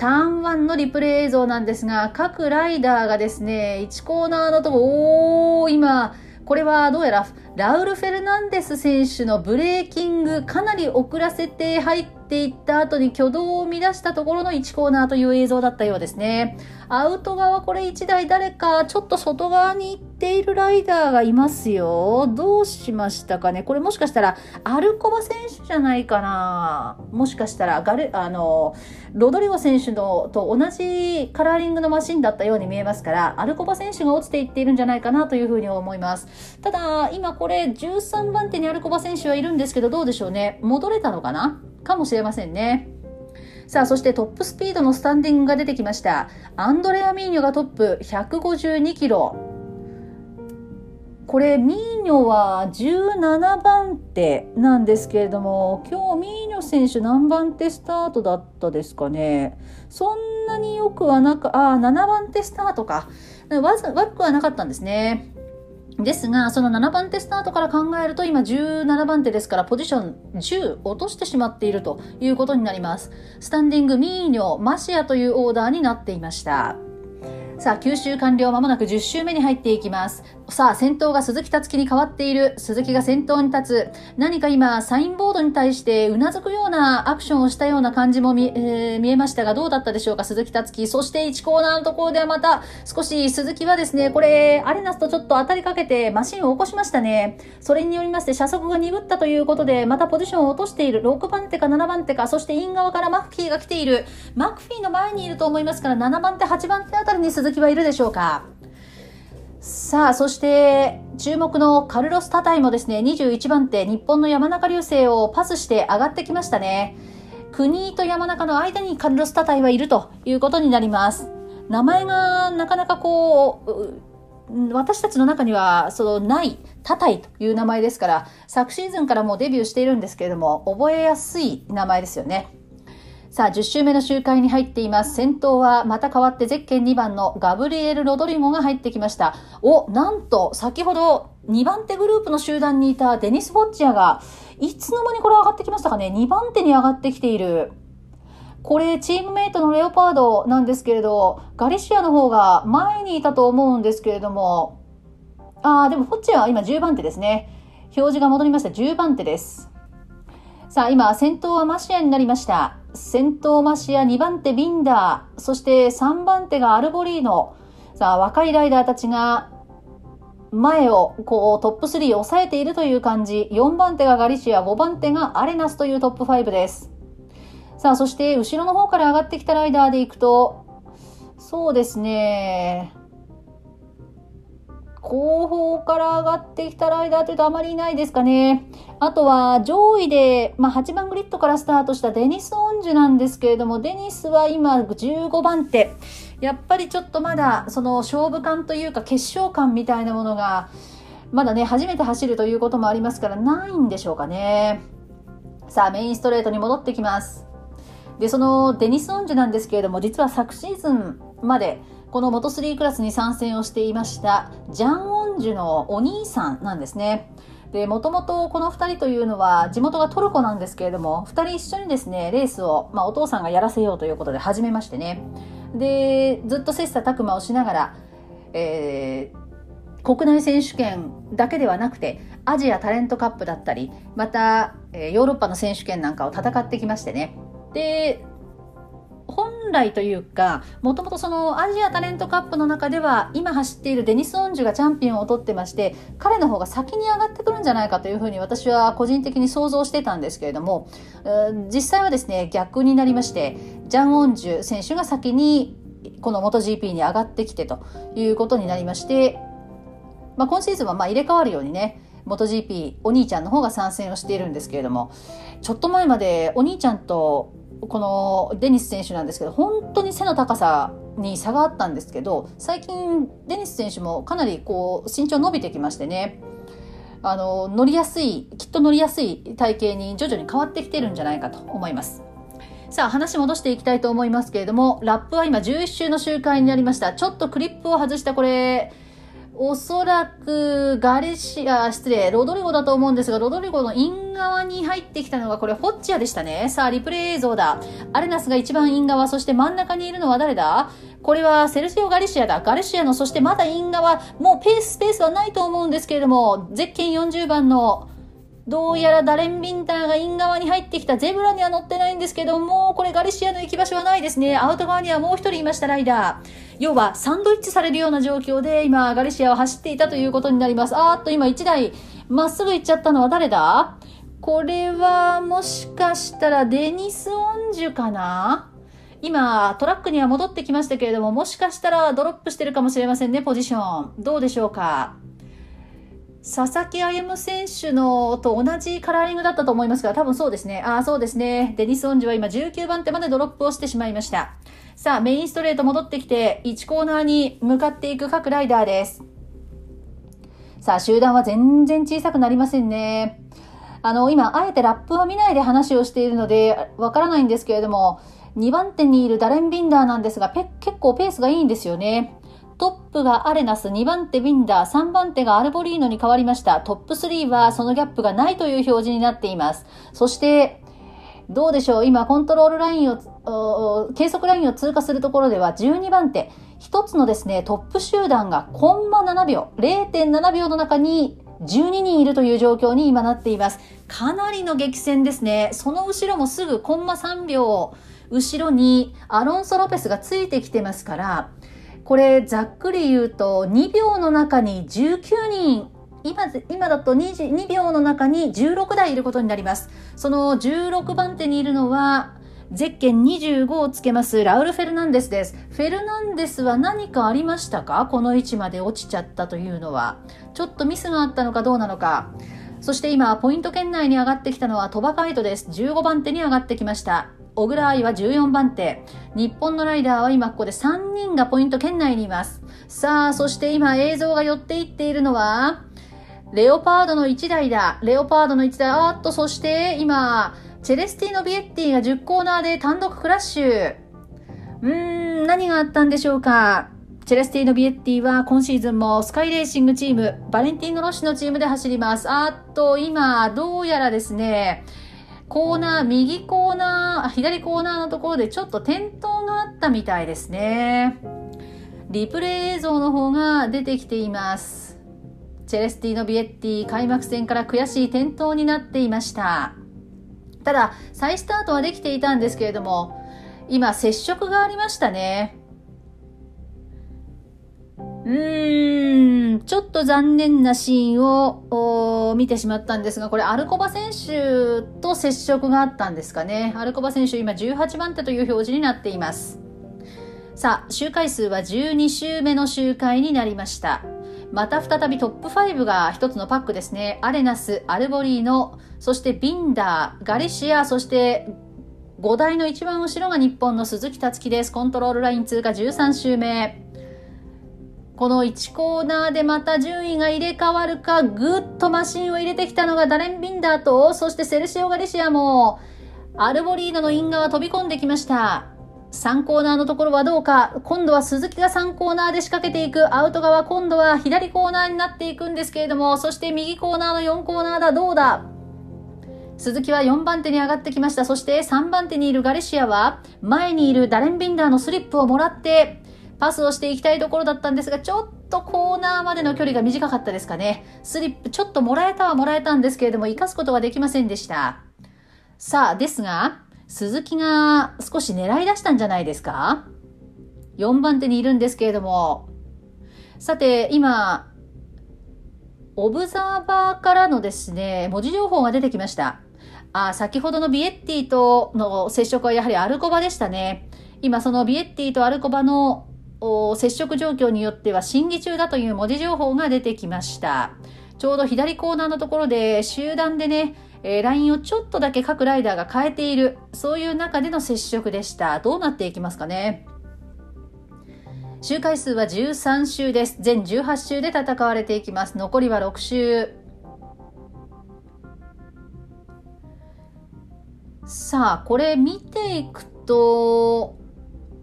ターン1のリプレイ映像なんですが、各ライダーがですね、1コーナーのとこ、おー、今、これはどうやらラウル・フェルナンデス選手のブレーキングかなり遅らせて入っていった後に挙動を乱したところの1コーナーという映像だったようですね。アウト側これ1台誰かちょっと外側に行っているライダーがいますよ。どうしましたかねこれもしかしたらアルコバ選手じゃないかなもしかしたらガル、あの、ロドリゴ選手のと同じカラーリングのマシンだったように見えますから、アルコバ選手が落ちていっているんじゃないかなというふうに思います。ただ、今これ13番手にアルコバ選手はいるんですけど、どうでしょうね。戻れたのかな？かもしれませんね。さあ、そしてトップスピードのスタンディングが出てきました。アンドレア・ミーニョがトップ、152キロ。これ、ミーニョは17番手なんですけれども、今日ミーニョ選手何番手スタートだったですかね。そんなによくはなく、あ、7番手スタートか。悪くはなかったんですね。ですが、その7番手スタートから考えると、今17番手ですから、ポジション10落としてしまっているということになります。スタンディング、ミーニョ、マシアというオーダーになっていました。さあ、9周完了、まもなく10周目に入っていきます。さあ、先頭が鈴木達樹に変わっている。鈴木が先頭に立つ。何か今、サインボードに対してうなずくようなアクションをしたような感じも見,、えー、見えましたが、どうだったでしょうか、鈴木達樹。そして1コーナーのところではまた、少し鈴木はですね、これ、アレナスとちょっと当たりかけてマシンを起こしましたね。それによりまして、車速が鈍ったということで、またポジションを落としている。6番手か7番手か、そしてイン側からマクフィーが来ている。マクフィーの前にいると思いますから、7番手、8番手あたりに鈴木はいるでしょうか。さあ、そして、注目のカルロス・タタイもですね、21番手、日本の山中流星をパスして上がってきましたね。国と山中の間にカルロス・タタイはいるということになります。名前がなかなかこう、私たちの中には、その、ない、タタイという名前ですから、昨シーズンからもうデビューしているんですけれども、覚えやすい名前ですよね。さあ、10周目の周回に入っています。先頭はまた変わってゼッケン2番のガブリエル・ロドリゴが入ってきました。お、なんと、先ほど2番手グループの集団にいたデニス・ボッチアが、いつの間にこれ上がってきましたかね ?2 番手に上がってきている。これ、チームメイトのレオパードなんですけれど、ガリシアの方が前にいたと思うんですけれども、あー、でもフォッチアは今10番手ですね。表示が戻りました。10番手です。さあ、今、先頭はマシアになりました。先頭マシア、2番手ビンダー、そして3番手がアルボリーノ。さあ、若いライダーたちが前をこうトップ3を抑えているという感じ。4番手がガリシア、5番手がアレナスというトップ5です。さあ、そして後ろの方から上がってきたライダーでいくと、そうですね、後方から上がってきたライダーというとあまりいないですかね。あとは上位で、まあ、8番グリッドからスタートしたデニス・オンジュなんですけれども、デニスは今15番手。やっぱりちょっとまだその勝負感というか決勝感みたいなものが、まだね、初めて走るということもありますからないんでしょうかね。さあ、メインストレートに戻ってきます。で、そのデニス・オンジュなんですけれども、実は昨シーズンまでこのモト3クラスに参戦をしていましたジャン・オンジュのお兄さんなんですね。で、もともとこの2人というのは地元がトルコなんですけれども、2人一緒にですね、レースを、まあ、お父さんがやらせようということで始めましてね。で、ずっと切磋琢磨をしながら、えー、国内選手権だけではなくて、アジアタレントカップだったり、また、えー、ヨーロッパの選手権なんかを戦ってきましてね。で、本来というか、もともとそのアジアタレントカップの中では、今走っているデニス・オンジュがチャンピオンを取ってまして、彼の方が先に上がってくるんじゃないかというふうに私は個人的に想像してたんですけれども、実際はですね、逆になりまして、ジャン・オンジュ選手が先にこの MotoGP に上がってきてということになりまして、まあ、今シーズンはま入れ替わるようにね、MotoGP お兄ちゃんの方が参戦をしているんですけれども、ちょっと前までお兄ちゃんとこのデニス選手なんですけど本当に背の高さに差があったんですけど最近デニス選手もかなりこう身長伸びてきましてねあの乗りやすいきっと乗りやすい体型に徐々に変わってきてるんじゃないかと思います。さあ話戻していきたいと思いますけれどもラップは今11周の周回になりましたちょっとクリップを外したこれおそらくガレシア、失礼、ロドリゴだと思うんですが、ロドリゴのイン側に入ってきたのがこれ、フォッジアでしたね。さあ、リプレイ映像だ。アレナスが一番イン側、そして真ん中にいるのは誰だ？これはセルシオ・ガリシアだ。ガリシアの、そしてまだイン側、もうペース、スペースはないと思うんですけれども、ゼッケン40番のどうやらダレン・ビンターがイン側に入ってきたゼブラには乗ってないんですけども、これガリシアの行き場所はないですね。アウト側にはもう一人いました、ライダー。要はサンドイッチされるような状況で今ガリシアを走っていたということになります。あーっと今1台まっすぐ行っちゃったのは誰だ？これはもしかしたらデニス・オンジュかな？今トラックには戻ってきましたけれどももしかしたらドロップしてるかもしれませんねポジションどうでしょうか？佐々木歩選手のと同じカラーリングだったと思いますが、多分そうですね。ああ、そうですね。デニス・オンジは今19番手までドロップをしてしまいました。さあ、メインストレート戻ってきて、1コーナーに向かっていく各ライダーです。さあ、集団は全然小さくなりませんね。あの、今、あえてラップは見ないで話をしているので、わからないんですけれども、2番手にいるダレン・ビンダーなんですが、結構ペースがいいんですよね。トップがアレナス、2番手ビンダー、3番手がアルボリーノに変わりました。トップ3はそのギャップがないという表示になっています。そして、どうでしょう？今コントロールラインを計測ラインを通過するところでは12番手、一つのですね、トップ集団がコンマ7秒、0.7秒の中に12人いるという状況に今なっています。かなりの激戦ですね。その後ろもすぐコンマ3秒、後ろにアロンソ・ロペスがついてきてますから、これざっくり言うと2秒の中に19人今今だと 2, 2秒の中に16台いることになります。その16番手にいるのはゼッケン25をつけますラウル・フェルナンデスです。フェルナンデスは何かありましたか？この位置まで落ちちゃったというのは。ちょっとミスがあったのかどうなのか。そして今、ポイント圏内に上がってきたのはトバカイトです。15番手に上がってきました。小倉愛は14番手。日本のライダーは今ここで3人がポイント圏内にいます。さあ、そして今映像が寄っていっているのは、レオパードの1台だ。レオパードの1台。あっと、そして今、チェレスティーノ・ビエッティが10コーナーで単独クラッシュ。うーん、何があったんでしょうか。チェレスティーノ・ビエッティは今シーズンもスカイレーシングチーム、バレンティーノ・ロッシュのチームで走ります。あっと、今、どうやらですね、コーナー、右コーナー、左コーナーのところでちょっと転倒があったみたいですね。リプレイ映像の方が出てきています。チェレスティーノ・ビエッティ、開幕戦から悔しい転倒になっていました。ただ、再スタートはできていたんですけれども、今、接触がありましたね。うん、ちょっと残念なシーンを見てしまったんですが、これアルコバ選手と接触があったんですかね。アルコバ選手今18番手という表示になっています。さあ、周回数は12周目の周回になりました。また再びトップ5が一つのパックですね。アレナス、アルボリーノ、そしてビンダー、ガリシア、そして5台の一番後ろが日本の鈴木達樹です。コントロールライン通過13周目。この1コーナーでまた順位が入れ替わるか、ぐっとマシンを入れてきたのがダレン・ビンダーと、そしてセルシオ・ガリシアも、アルボリーノのイン側飛び込んできました。3コーナーのところはどうか。今度は鈴木が3コーナーで仕掛けていく。アウト側、今度は左コーナーになっていくんですけれども、そして右コーナーの4コーナーだ。どうだ鈴木は4番手に上がってきました。そして3番手にいるガレシアは、前にいるダレン・ビンダーのスリップをもらって、パスをしていきたいところだったんですが、ちょっとコーナーまでの距離が短かったですかね。スリップ、ちょっともらえたはもらえたんですけれども、生かすことはできませんでした。さあ、ですが、鈴木が少し狙い出したんじゃないですか ?4 番手にいるんですけれども。さて、今、オブザーバーからのですね、文字情報が出てきました。あ、先ほどのビエッティとの接触はやはりアルコバでしたね。今そのビエッティとアルコバの接触状況によっては審議中だという文字情報が出てきました。ちょうど左コーナーのところで集団でね、えー、ラインをちょっとだけ各ライダーが変えている、そういう中での接触でした。どうなっていきますかね。周回数は13周です。全18周で戦われていきます。残りは6周。さあ、これ見ていくと、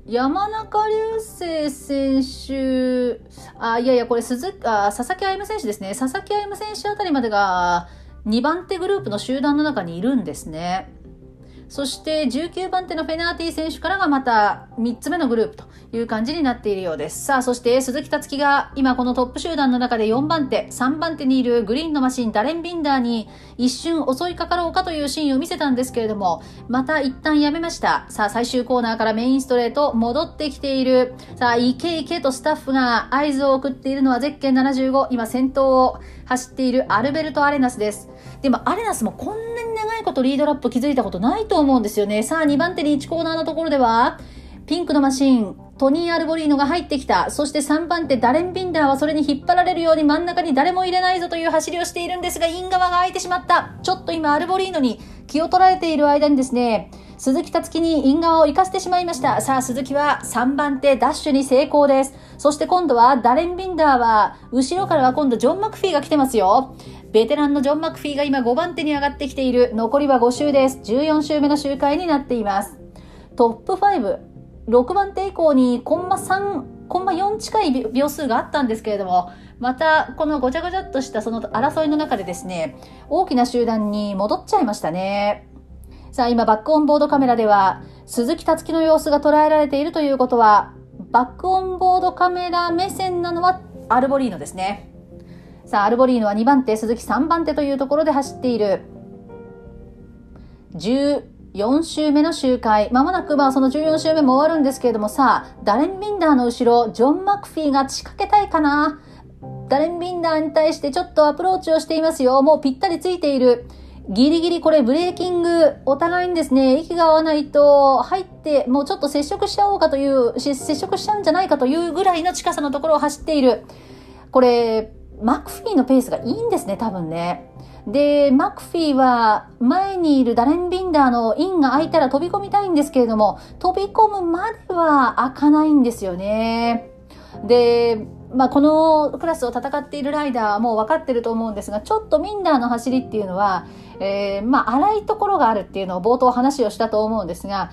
山中流星選手、あ、いやいや、これ鈴、あ、佐々木歩夢選手ですね。佐々木歩夢選手あたりまでが、2番手グループの集団の中にいるんですね。そして19番手のフェナーティ選手からがまた3つ目のグループという感じになっているようです。さあ、そして鈴木達樹が今このトップ集団の中で4番手、3番手にいるグリーンのマシン、ダレン・ビンダーに一瞬襲いかかろうかというシーンを見せたんですけれども、また一旦やめました。さあ、最終コーナーからメインストレート戻ってきている。さあ、いけいけとスタッフが合図を送っているのはゼッケン75、今先頭を走っているアルベルト・アレナスです。でもアレナスもこんなに長いことリードラップ築いたことないと思うんですよね。さあ、2番手に1コーナーのところでは、ピンクのマシン、トニー・アルボリーノが入ってきた。そして3番手、ダレン・ビンダーはそれに引っ張られるように真ん中に誰も入れないぞという走りをしているんですが、イン側が空いてしまった。ちょっと今、アルボリーノに気を取られている間にですね、鈴木竜生にイン側を行かせてしまいました。さあ、鈴木は3番手ダッシュに成功です。そして今度はダレン・ビンダーは、後ろからは今度ジョン・マクフィーが来てますよ。ベテランのジョン・マクフィーが今5番手に上がってきている。残りは5周です。14周目の周回になっています。トップ5、6番手以降にコンマ3、コンマ4近い秒数があったんですけれども、またこのごちゃごちゃっとしたその争いの中でですね、大きな集団に戻っちゃいましたね。さあ、今、バックオンボードカメラでは、鈴木達樹の様子が捉えられているということは、バックオンボードカメラ目線なのはアルボリーノですね。さあ、アルボリーノは2番手、鈴木3番手というところで走っている。14周目の周回。まもなく、まあ、その14周目も終わるんですけれども、さあ、ダレン・ビンダーの後ろ、ジョン・マクフィーが仕掛けたいかなダレン・ビンダーに対してちょっとアプローチをしていますよ。もうぴったりついている。ギリギリこれブレーキング、お互いにですね、息が合わないと入って、もうちょっと接触しちゃおうかという、接触しちゃうんじゃないかというぐらいの近さのところを走っている。これ、マクフィーのペースがいいんですね、多分ね。で、マクフィーは前にいるダレン・ビンダーのインが開いたら飛び込みたいんですけれども、飛び込むまでは開かないんですよね。で、まあ、このクラスを戦っているライダーはもう分かってると思うんですが、ちょっとミンダーの走りっていうのは、えー、まあ、荒いところがあるっていうのを冒頭話をしたと思うんですが、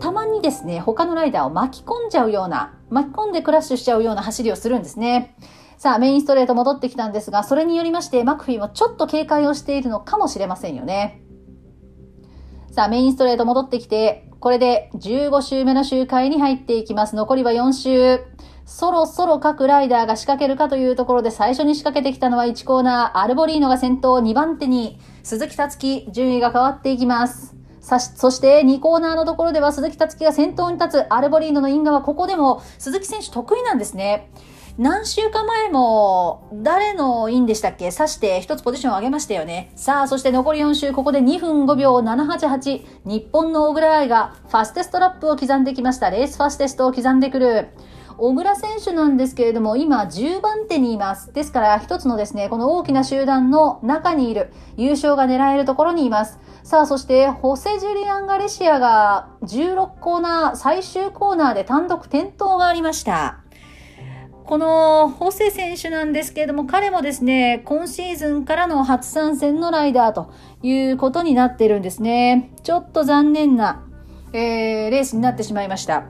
たまにですね、他のライダーを巻き込んじゃうような、巻き込んでクラッシュしちゃうような走りをするんですね。さあ、メインストレート戻ってきたんですが、それによりまして、マクフィーもちょっと警戒をしているのかもしれませんよね。さあ、メインストレート戻ってきて、これで15周目の周回に入っていきます。残りは4周。そろそろ各ライダーが仕掛けるかというところで最初に仕掛けてきたのは1コーナー、アルボリーノが先頭、2番手に鈴木達樹、順位が変わっていきます。さし、そして2コーナーのところでは鈴木達樹が先頭に立つアルボリーノの因果はここでも鈴木選手得意なんですね。何週間前も、誰のインでしたっけ？刺して一つポジションを上げましたよね。さあ、そして残り4周、ここで2分5秒788。日本の小倉愛がファステストラップを刻んできました。レースファステストを刻んでくる。小倉選手なんですけれども、今10番手にいます。ですから、一つのですね、この大きな集団の中にいる、優勝が狙えるところにいます。さあ、そして、ホセ・ジュリアン・ガレシアが16コーナー、最終コーナーで単独転倒がありました。このホセ選手なんですけれども、彼もですね、今シーズンからの初参戦のライダーということになってるんですね。ちょっと残念な、えー、レースになってしまいました。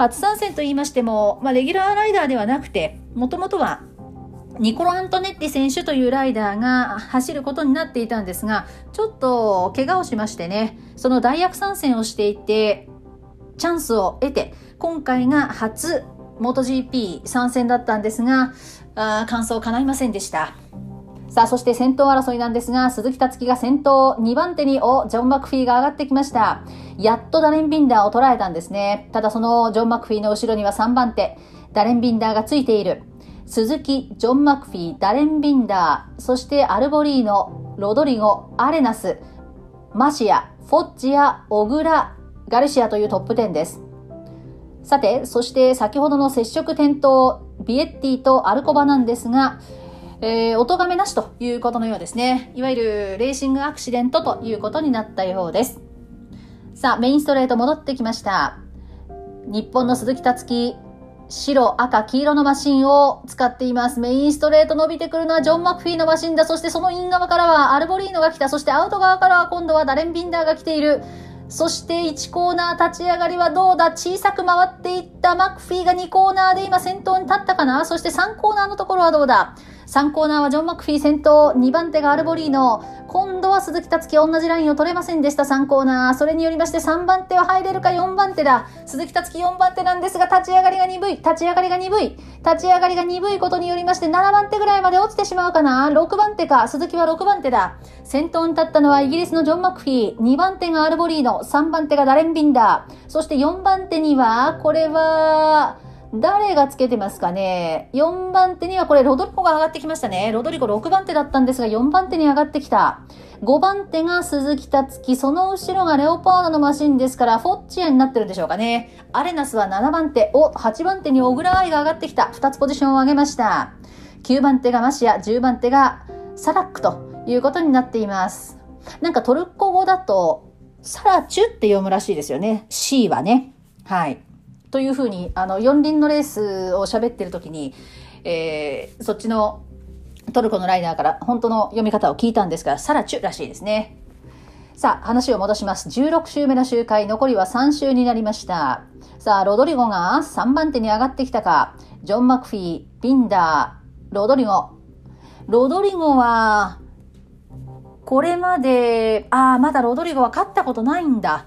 初参戦と言いましても、まあ、レギュラーライダーではなくて、もともとはニコロ・アントネッティ選手というライダーが走ることになっていたんですが、ちょっと怪我をしましてね、その代役参戦をしていて、チャンスを得て、今回が初 MotoGP 参戦だったんですが、あ完走叶いませんでした。さあ、そして先頭争いなんですが、鈴木達樹が先頭、2番手に、お、ジョン・マクフィーが上がってきました。やっとダレン・ビンダーを捉えたんですね。ただそのジョン・マクフィーの後ろには3番手、ダレン・ビンダーがついている。鈴木、ジョン・マクフィー、ダレン・ビンダー、そしてアルボリーノ、ロドリゴ、アレナス、マシア、フォッジア、小倉、ガルシアというトップ10です。さて、そして先ほどの接触転倒、ビエッティとアルコバなんですが、えー、お咎めなしということのようですね。いわゆるレーシングアクシデントということになったようです。さあ、メインストレート戻ってきました。日本の鈴木達樹、白、赤、黄色のマシンを使っています。メインストレート伸びてくるのはジョン・マクフィーのマシンだ。そしてそのイン側からはアルボリーノが来た。そしてアウト側からは今度はダレン・ビンダーが来ている。そして1コーナー立ち上がりはどうだ？小さく回っていったマクフィーが2コーナーで今先頭に立ったかな？そして3コーナーのところはどうだ？3コーナーはジョン・マクフィー先頭、2番手がアルボリーノ、今度は鈴木達樹同じラインを取れませんでした、3コーナー。それによりまして3番手は入れるか4番手だ。鈴木達樹4番手なんですが、立ち上がりが鈍い、立ち上がりが鈍い、立ち上がりが鈍いことによりまして7番手ぐらいまで落ちてしまうかな。6番手か、鈴木は6番手だ。先頭に立ったのはイギリスのジョン・マクフィー、2番手がアルボリーノ、3番手がダレン・ビンダー、そして4番手には、これは、誰がつけてますかね ?4 番手にはこれロドリゴが上がってきましたね。ロドリゴ6番手だったんですが4番手に上がってきた。5番手が鈴木達樹、その後ろがレオパードのマシンですから、フォッチアになってるんでしょうかね。アレナスは7番手、お、8番手に小倉愛が上がってきた。2つポジションを上げました。9番手がマシア、10番手がサラックということになっています。なんかトルコ語だと、サラチュって読むらしいですよね。C はね。はい。というふうに、あの、四輪のレースを喋ってる時に、えー、そっちのトルコのライナーから本当の読み方を聞いたんですが、サラチュらしいですね。さあ、話を戻します。16週目の周回、残りは3週になりました。さあ、ロドリゴが3番手に上がってきたか。ジョン・マクフィー、ビンダー、ロドリゴ。ロドリゴは、これまで、ああ、まだロドリゴは勝ったことないんだ。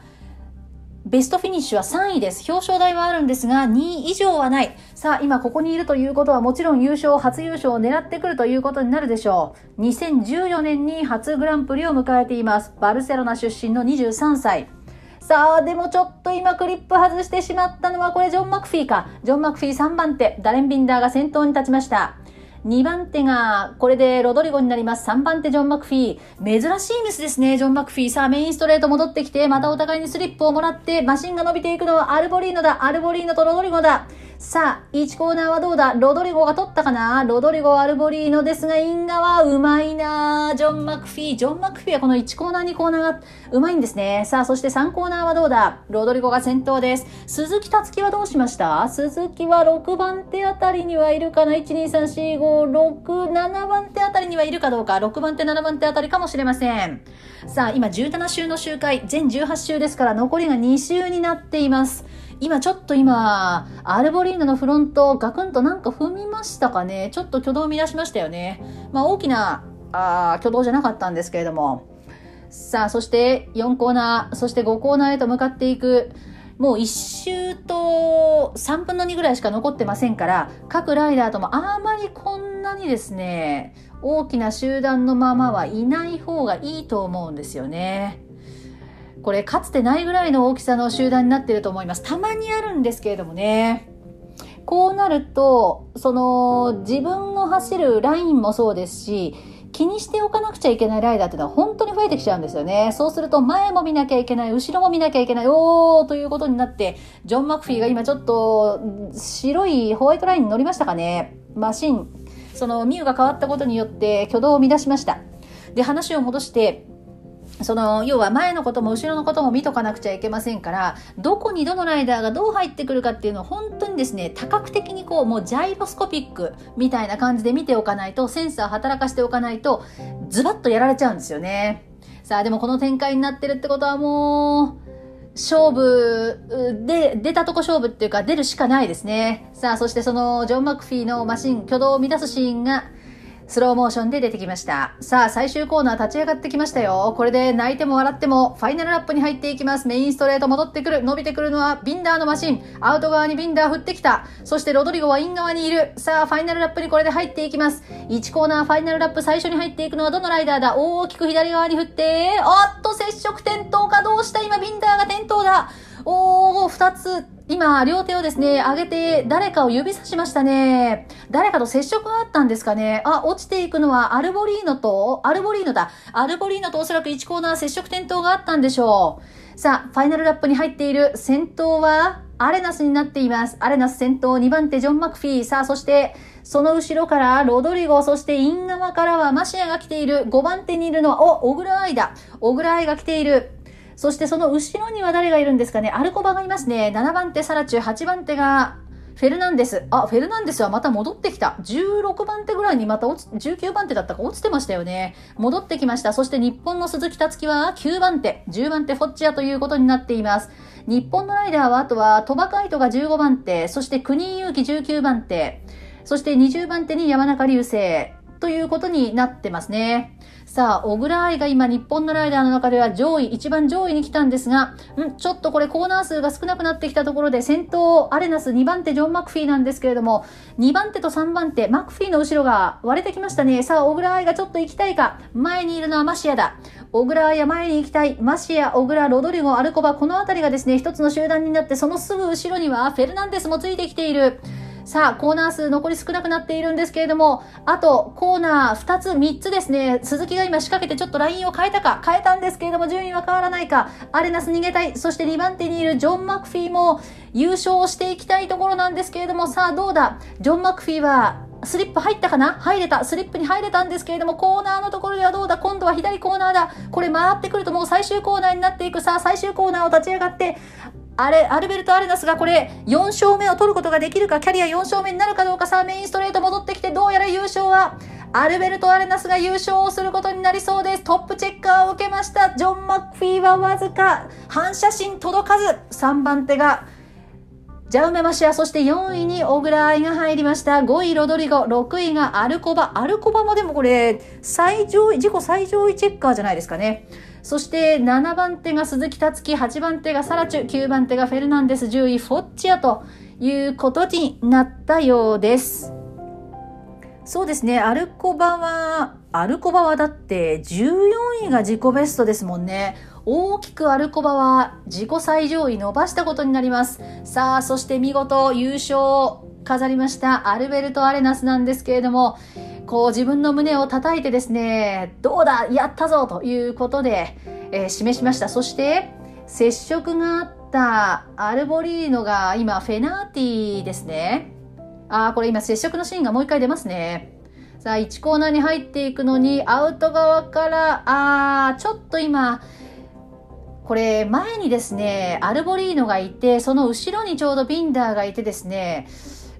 ベストフィニッシュは3位です。表彰台はあるんですが、2位以上はない。さあ、今ここにいるということはもちろん優勝、初優勝を狙ってくるということになるでしょう。2014年に初グランプリを迎えています。バルセロナ出身の23歳。さあ、でもちょっと今クリップ外してしまったのはこれジョン・マクフィーか。ジョン・マクフィー3番手、ダレン・ビンダーが先頭に立ちました。2番手が、これでロドリゴになります。3番手ジョン・マクフィー。珍しいミスですね、ジョン・マクフィー。さあ、メインストレート戻ってきて、またお互いにスリップをもらって、マシンが伸びていくのはアルボリーノだ。アルボリーノとロドリゴだ。さあ、1コーナーはどうだ？ロドリゴが取ったかな？ロドリゴ・アルボリーノですが、イン側うまいなジョン・マクフィー。ジョン・マクフィーはこの1コーナー、2コーナーがうまいんですね。さあ、そして3コーナーはどうだ？ロドリゴが先頭です。鈴木達樹はどうしました？鈴木は6番手あたりにはいるかな ?1、2、3、4、5、6、7番手あたりにはいるかどうか？6番手、7番手あたりかもしれません。さあ、今17週の周回、全18週ですから残りが2週になっています。今ちょっと今、アルボリーノのフロントガクンとなんか踏みましたかね？ちょっと挙動を乱しましたよね。まあ大きなあ挙動じゃなかったんですけれども。さあ、そして4コーナー、そして5コーナーへと向かっていく。もう1周と3分の2ぐらいしか残ってませんから、各ライダーともあまりこんなにですね、大きな集団のままはいない方がいいと思うんですよね。これかつてないぐらいの大きさの集団になってると思います。たまにあるんですけれどもね。こうなると、その自分の走るラインもそうですし、気にしておかなくちゃいけないライダーっていうのは本当に増えてきちゃうんですよね。そうすると前も見なきゃいけない、後ろも見なきゃいけない、おーということになって、ジョン・マクフィーが今ちょっと白いホワイトラインに乗りましたかね。マシン、そのミューが変わったことによって挙動を乱しました。で、話を戻して、その要は前のことも後ろのことも見とかなくちゃいけませんからどこにどのライダーがどう入ってくるかっていうのを本当にですね多角的にこうもうジャイロスコピックみたいな感じで見ておかないとセンサー働かしておかないとズバッとやられちゃうんですよねさあでもこの展開になってるってことはもう勝負で、出たとこ勝負っていうか出るしかないですね。さあ、そしてそのジョン・マクフィーのマシン、挙動を乱すシーンがスローモーションで出てきました。さあ、最終コーナー立ち上がってきましたよ。これで泣いても笑っても、ファイナルラップに入っていきます。メインストレート戻ってくる。伸びてくるのはビンダーのマシン。アウト側にビンダー振ってきた。そしてロドリゴはイン側にいる。さあ、ファイナルラップにこれで入っていきます。1コーナーファイナルラップ最初に入っていくのはどのライダーだ？大きく左側に振って、おっと、接触転倒かどうした？今ビンダーが転倒だ。おー、二つ今、両手をですね、上げて誰かを指さしましたね。誰かと接触があったんですかね。あ、落ちていくのはアルボリーノと、アルボリーノだ。アルボリーノとおそらく1コーナー接触転倒があったんでしょう。さあ、ファイナルラップに入っている先頭はアレナスになっています。アレナス先頭2番手ジョン・マクフィー。さあ、そしてその後ろからロドリゴ、そしてイン側からはマシアが来ている。5番手にいるのは、お、小倉愛だ。小倉愛が来ている。そしてその後ろには誰がいるんですかね？アルコバがいますね。7番手サラチュ、8番手がフェルナンデス。あ、フェルナンデスはまた戻ってきた。16番手ぐらいにまた落ち、19番手だったか落ちてましたよね。戻ってきました。そして日本の鈴木達樹は9番手、10番手フォッチアということになっています。日本のライダーはあとは鳥羽海斗が15番手、そして国井祐希19番手、そして20番手に山中隆星ということになってますね。さあ、小倉愛が今日本のライダーの中では上位、一番上位に来たんですが、んちょっとこれコーナー数が少なくなってきたところで先頭アレナス2番手ジョン・マクフィーなんですけれども、2番手と3番手、マクフィーの後ろが割れてきましたね。さあ、小倉愛がちょっと行きたいか。前にいるのはマシアだ。小倉愛は前に行きたい。マシア、小倉、ロドリゴ、アルコバ、この辺りがですね、一つの集団になって、そのすぐ後ろにはフェルナンデスもついてきている。さあ、コーナー数残り少なくなっているんですけれども、あと、コーナー2つ、3つですね、鈴木が今仕掛けてちょっとラインを変えたか、変えたんですけれども、順位は変わらないか、アレナス逃げたい、そして2番手にいるジョン・マクフィーも優勝していきたいところなんですけれども、さあ、どうだ？ジョン・マクフィーは、スリップ入ったかな？入れた。スリップに入れたんですけれども、コーナーのところではどうだ？今度は左コーナーだ。これ回ってくるともう最終コーナーになっていく。さあ、最終コーナーを立ち上がって、あれ、アルベルト・アレナスがこれ、4勝目を取ることができるか、キャリア4勝目になるかどうか、さあ、メインストレート戻ってきて、どうやら優勝は、アルベルト・アレナスが優勝をすることになりそうです。トップチェッカーを受けました。ジョン・マッフィーはわずか、反射神届かず、3番手が、ジャウメマシア、そして4位に小倉愛が入りました。5位ロドリゴ、6位がアルコバ。アルコバもでもこれ、最上位、自己最上位チェッカーじゃないですかね。そして7番手が鈴木達樹、8番手がサラチュ、9番手がフェルナンデス、10位フォッチアということになったようです。そうですね、アルコバは、アルコバはだって14位が自己ベストですもんね。大きくアルコバは自己最上位伸ばしたことになります。さあ、そして見事優勝飾りましたアルベルト・アレナスなんですけれども、こう自分の胸を叩いてですね、どうだやったぞということで、えー、示しました。そして、接触があったアルボリーノが今フェナーティですね。ああ、これ今接触のシーンがもう一回出ますね。さあ、1コーナーに入っていくのに、アウト側から、ああ、ちょっと今、これ前にですね、アルボリーノがいて、その後ろにちょうどビンダーがいてですね、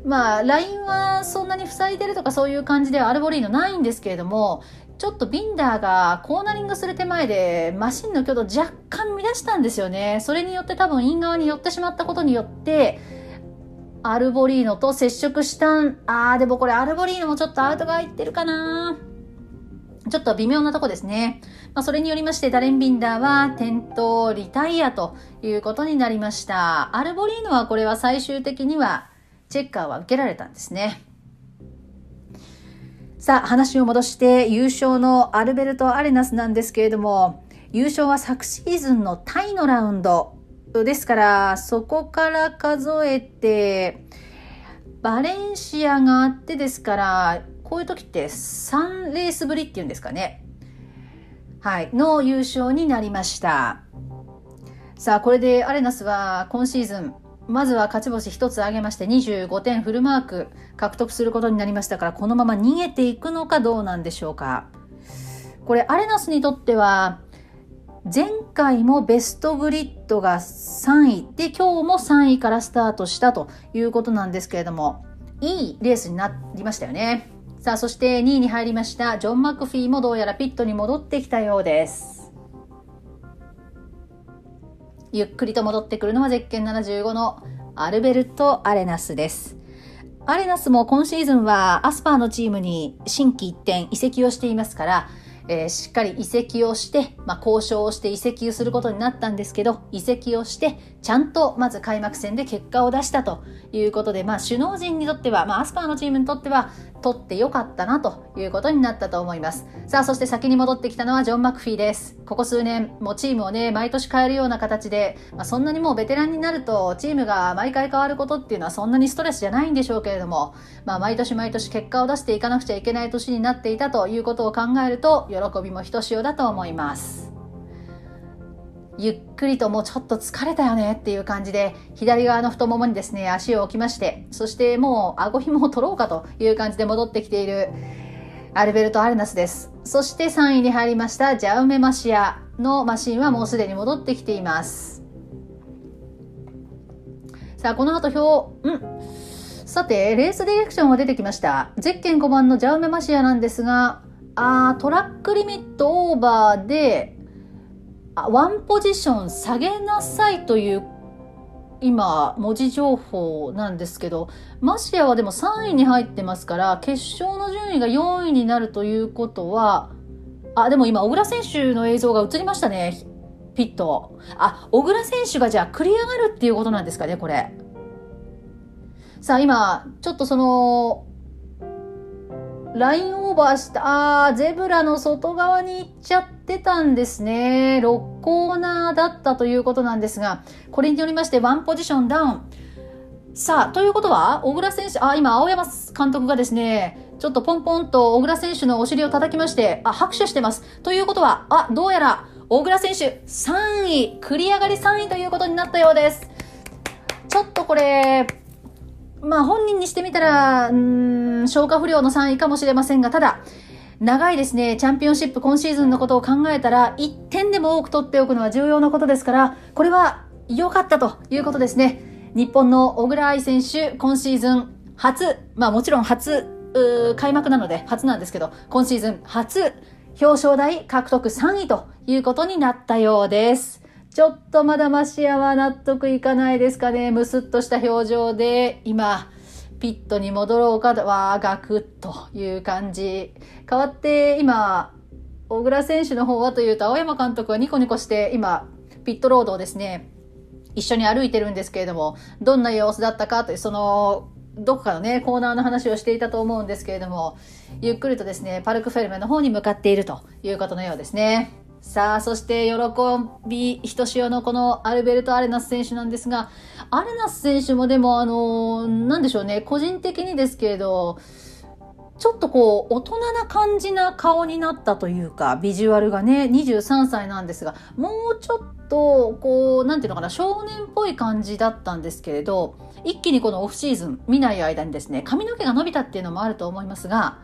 まあ、ラインはそんなに塞いでるとかそういう感じではアルボリーノないんですけれども、ちょっとビンダーがコーナリングする手前でマシンの挙動若干乱したんですよね。それによって多分イン側に寄ってしまったことによって、アルボリーノと接触したん、あーでもこれアルボリーノもちょっとアウトが入ってるかなちょっと微妙なとこですね。まあ、それによりまして、ダレン・ビンダーは転倒リタイアということになりました。アルボリーノはこれは最終的にはチェッカーは受けられたんですね。さあ、話を戻して優勝のアルベルト・アレナスなんですけれども、優勝は昨シーズンのタイのラウンドですから、そこから数えて、バレンシアがあってですから、こういう時って3レースぶりっていうんですかね。はい、の優勝になりました。さあ、これでアレナスは今シーズン、まずは勝ち星1つ挙げまして25点フルマーク獲得することになりましたから、このまま逃げていくのかどうなんでしょうか。これ、アレナスにとっては、前回もベストグリッドが3位で今日も3位からスタートしたということなんですけれどもいいレースになりましたよね。さあ、そして2位に入りましたジョン・マクフィーもどうやらピットに戻ってきたようです。ゆっくりと戻ってくるのはゼッケン75のアルベルト・アレナスです。アレナスも今シーズンはアスパーのチームに新規一転移籍をしていますから、えー、しっかり移籍をして、まあ、交渉をして移籍をすることになったんですけど、移籍をして、ちゃんとまず開幕戦で結果を出したということで、まあ、首脳陣にとっては、まあ、アスパーのチームにとっては、取ってよかったなということになったと思います。さあ、そして先に戻ってきたのはジョン・マクフィーです。ここ数年、もうチームをね、毎年変えるような形で、まあ、そんなにもうベテランになると、チームが毎回変わることっていうのはそんなにストレスじゃないんでしょうけれども、まあ、毎年毎年結果を出していかなくちゃいけない年になっていたということを考えると、喜びもひとしおだと思います。ゆっくりともうちょっと疲れたよねっていう感じで、左側の太ももにですね、足を置きまして、そしてもう顎紐を取ろうかという感じで戻ってきているアルベルト・アレナスです。そして3位に入りましたジャウメマシアのマシンはもうすでに戻ってきています。さあ、この後表、うん。さて、レースディレクションが出てきました。ゼッケン5番のジャウメマシアなんですが、あトラックリミットオーバーで、ワンポジション下げなさいという今文字情報なんですけどマシアはでも3位に入ってますから決勝の順位が4位になるということはあでも今小倉選手の映像が映りましたねピット。あ小倉選手がじゃあ繰り上がるっていうことなんですかねこれ。さあ今ちょっとそのラインオーバーした、あ、ゼブラの外側に行っちゃってたんですね。6コーナーだったということなんですが、これによりましてワンポジションダウン。さあ、ということは、小倉選手、あ、今、青山監督がですね、ちょっとポンポンと小倉選手のお尻を叩きまして、あ、拍手してます。ということは、あ、どうやら、小倉選手、3位、繰り上がり3位ということになったようです。ちょっとこれ、まあ本人にしてみたら、うん、消化不良の3位かもしれませんが、ただ、長いですね、チャンピオンシップ今シーズンのことを考えたら、1点でも多く取っておくのは重要なことですから、これは良かったということですね。日本の小倉愛選手、今シーズン初、まあもちろん初、開幕なので初なんですけど、今シーズン初表彰台獲得3位ということになったようです。ちょっとまだマシアは納得いかないですかね。むすっとした表情で、今、ピットに戻ろうかは、ガクッという感じ。変わって、今、小倉選手の方はというと、青山監督はニコニコして、今、ピットロードをですね、一緒に歩いてるんですけれども、どんな様子だったかという、その、どこかのね、コーナーの話をしていたと思うんですけれども、ゆっくりとですね、パルクフェルメの方に向かっているということのようですね。さあ、そして喜びひとしおのこのアルベルト・アレナス選手なんですが、アレナス選手もでもあの、なんでしょうね、個人的にですけれど、ちょっとこう、大人な感じな顔になったというか、ビジュアルがね、23歳なんですが、もうちょっと、こう、なんていうのかな、少年っぽい感じだったんですけれど、一気にこのオフシーズン、見ない間にですね、髪の毛が伸びたっていうのもあると思いますが、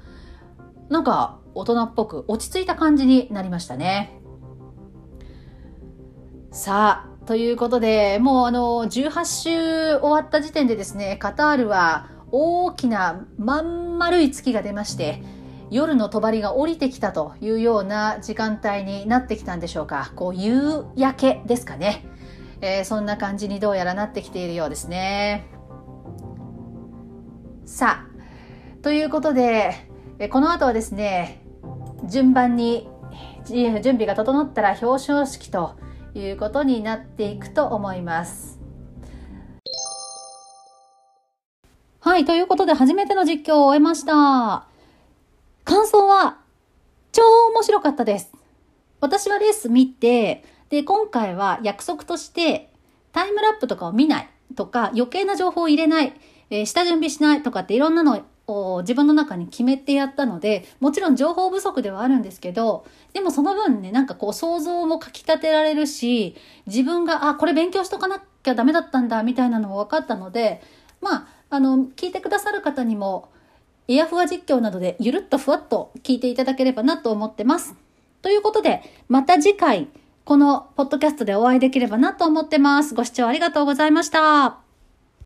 なんか、大人っぽく落ち着いた感じになりましたね。さあ、ということで、もうあの、18週終わった時点でですね、カタールは大きなまん丸い月が出まして、夜の帳が降りてきたというような時間帯になってきたんでしょうか。こう、夕焼けですかね。えー、そんな感じにどうやらなってきているようですね。さあ、ということで、この後はですね、順番に準備が整ったら表彰式ということになっていくと思います。はい、ということで初めての実況を終えました。感想は超面白かったです。私はレース見て、で、今回は約束としてタイムラップとかを見ないとか余計な情報を入れない、えー、下準備しないとかっていろんなのを自分の中に決めてやったので、もちろん情報不足ではあるんですけど、でもその分ね、なんかこう想像もかき立てられるし、自分が、あ、これ勉強しとかなきゃダメだったんだ、みたいなのも分かったので、まあ、あの、聞いてくださる方にも、エアフワ実況などでゆるっとふわっと聞いていただければなと思ってます。ということで、また次回、このポッドキャストでお会いできればなと思ってます。ご視聴ありがとうございました。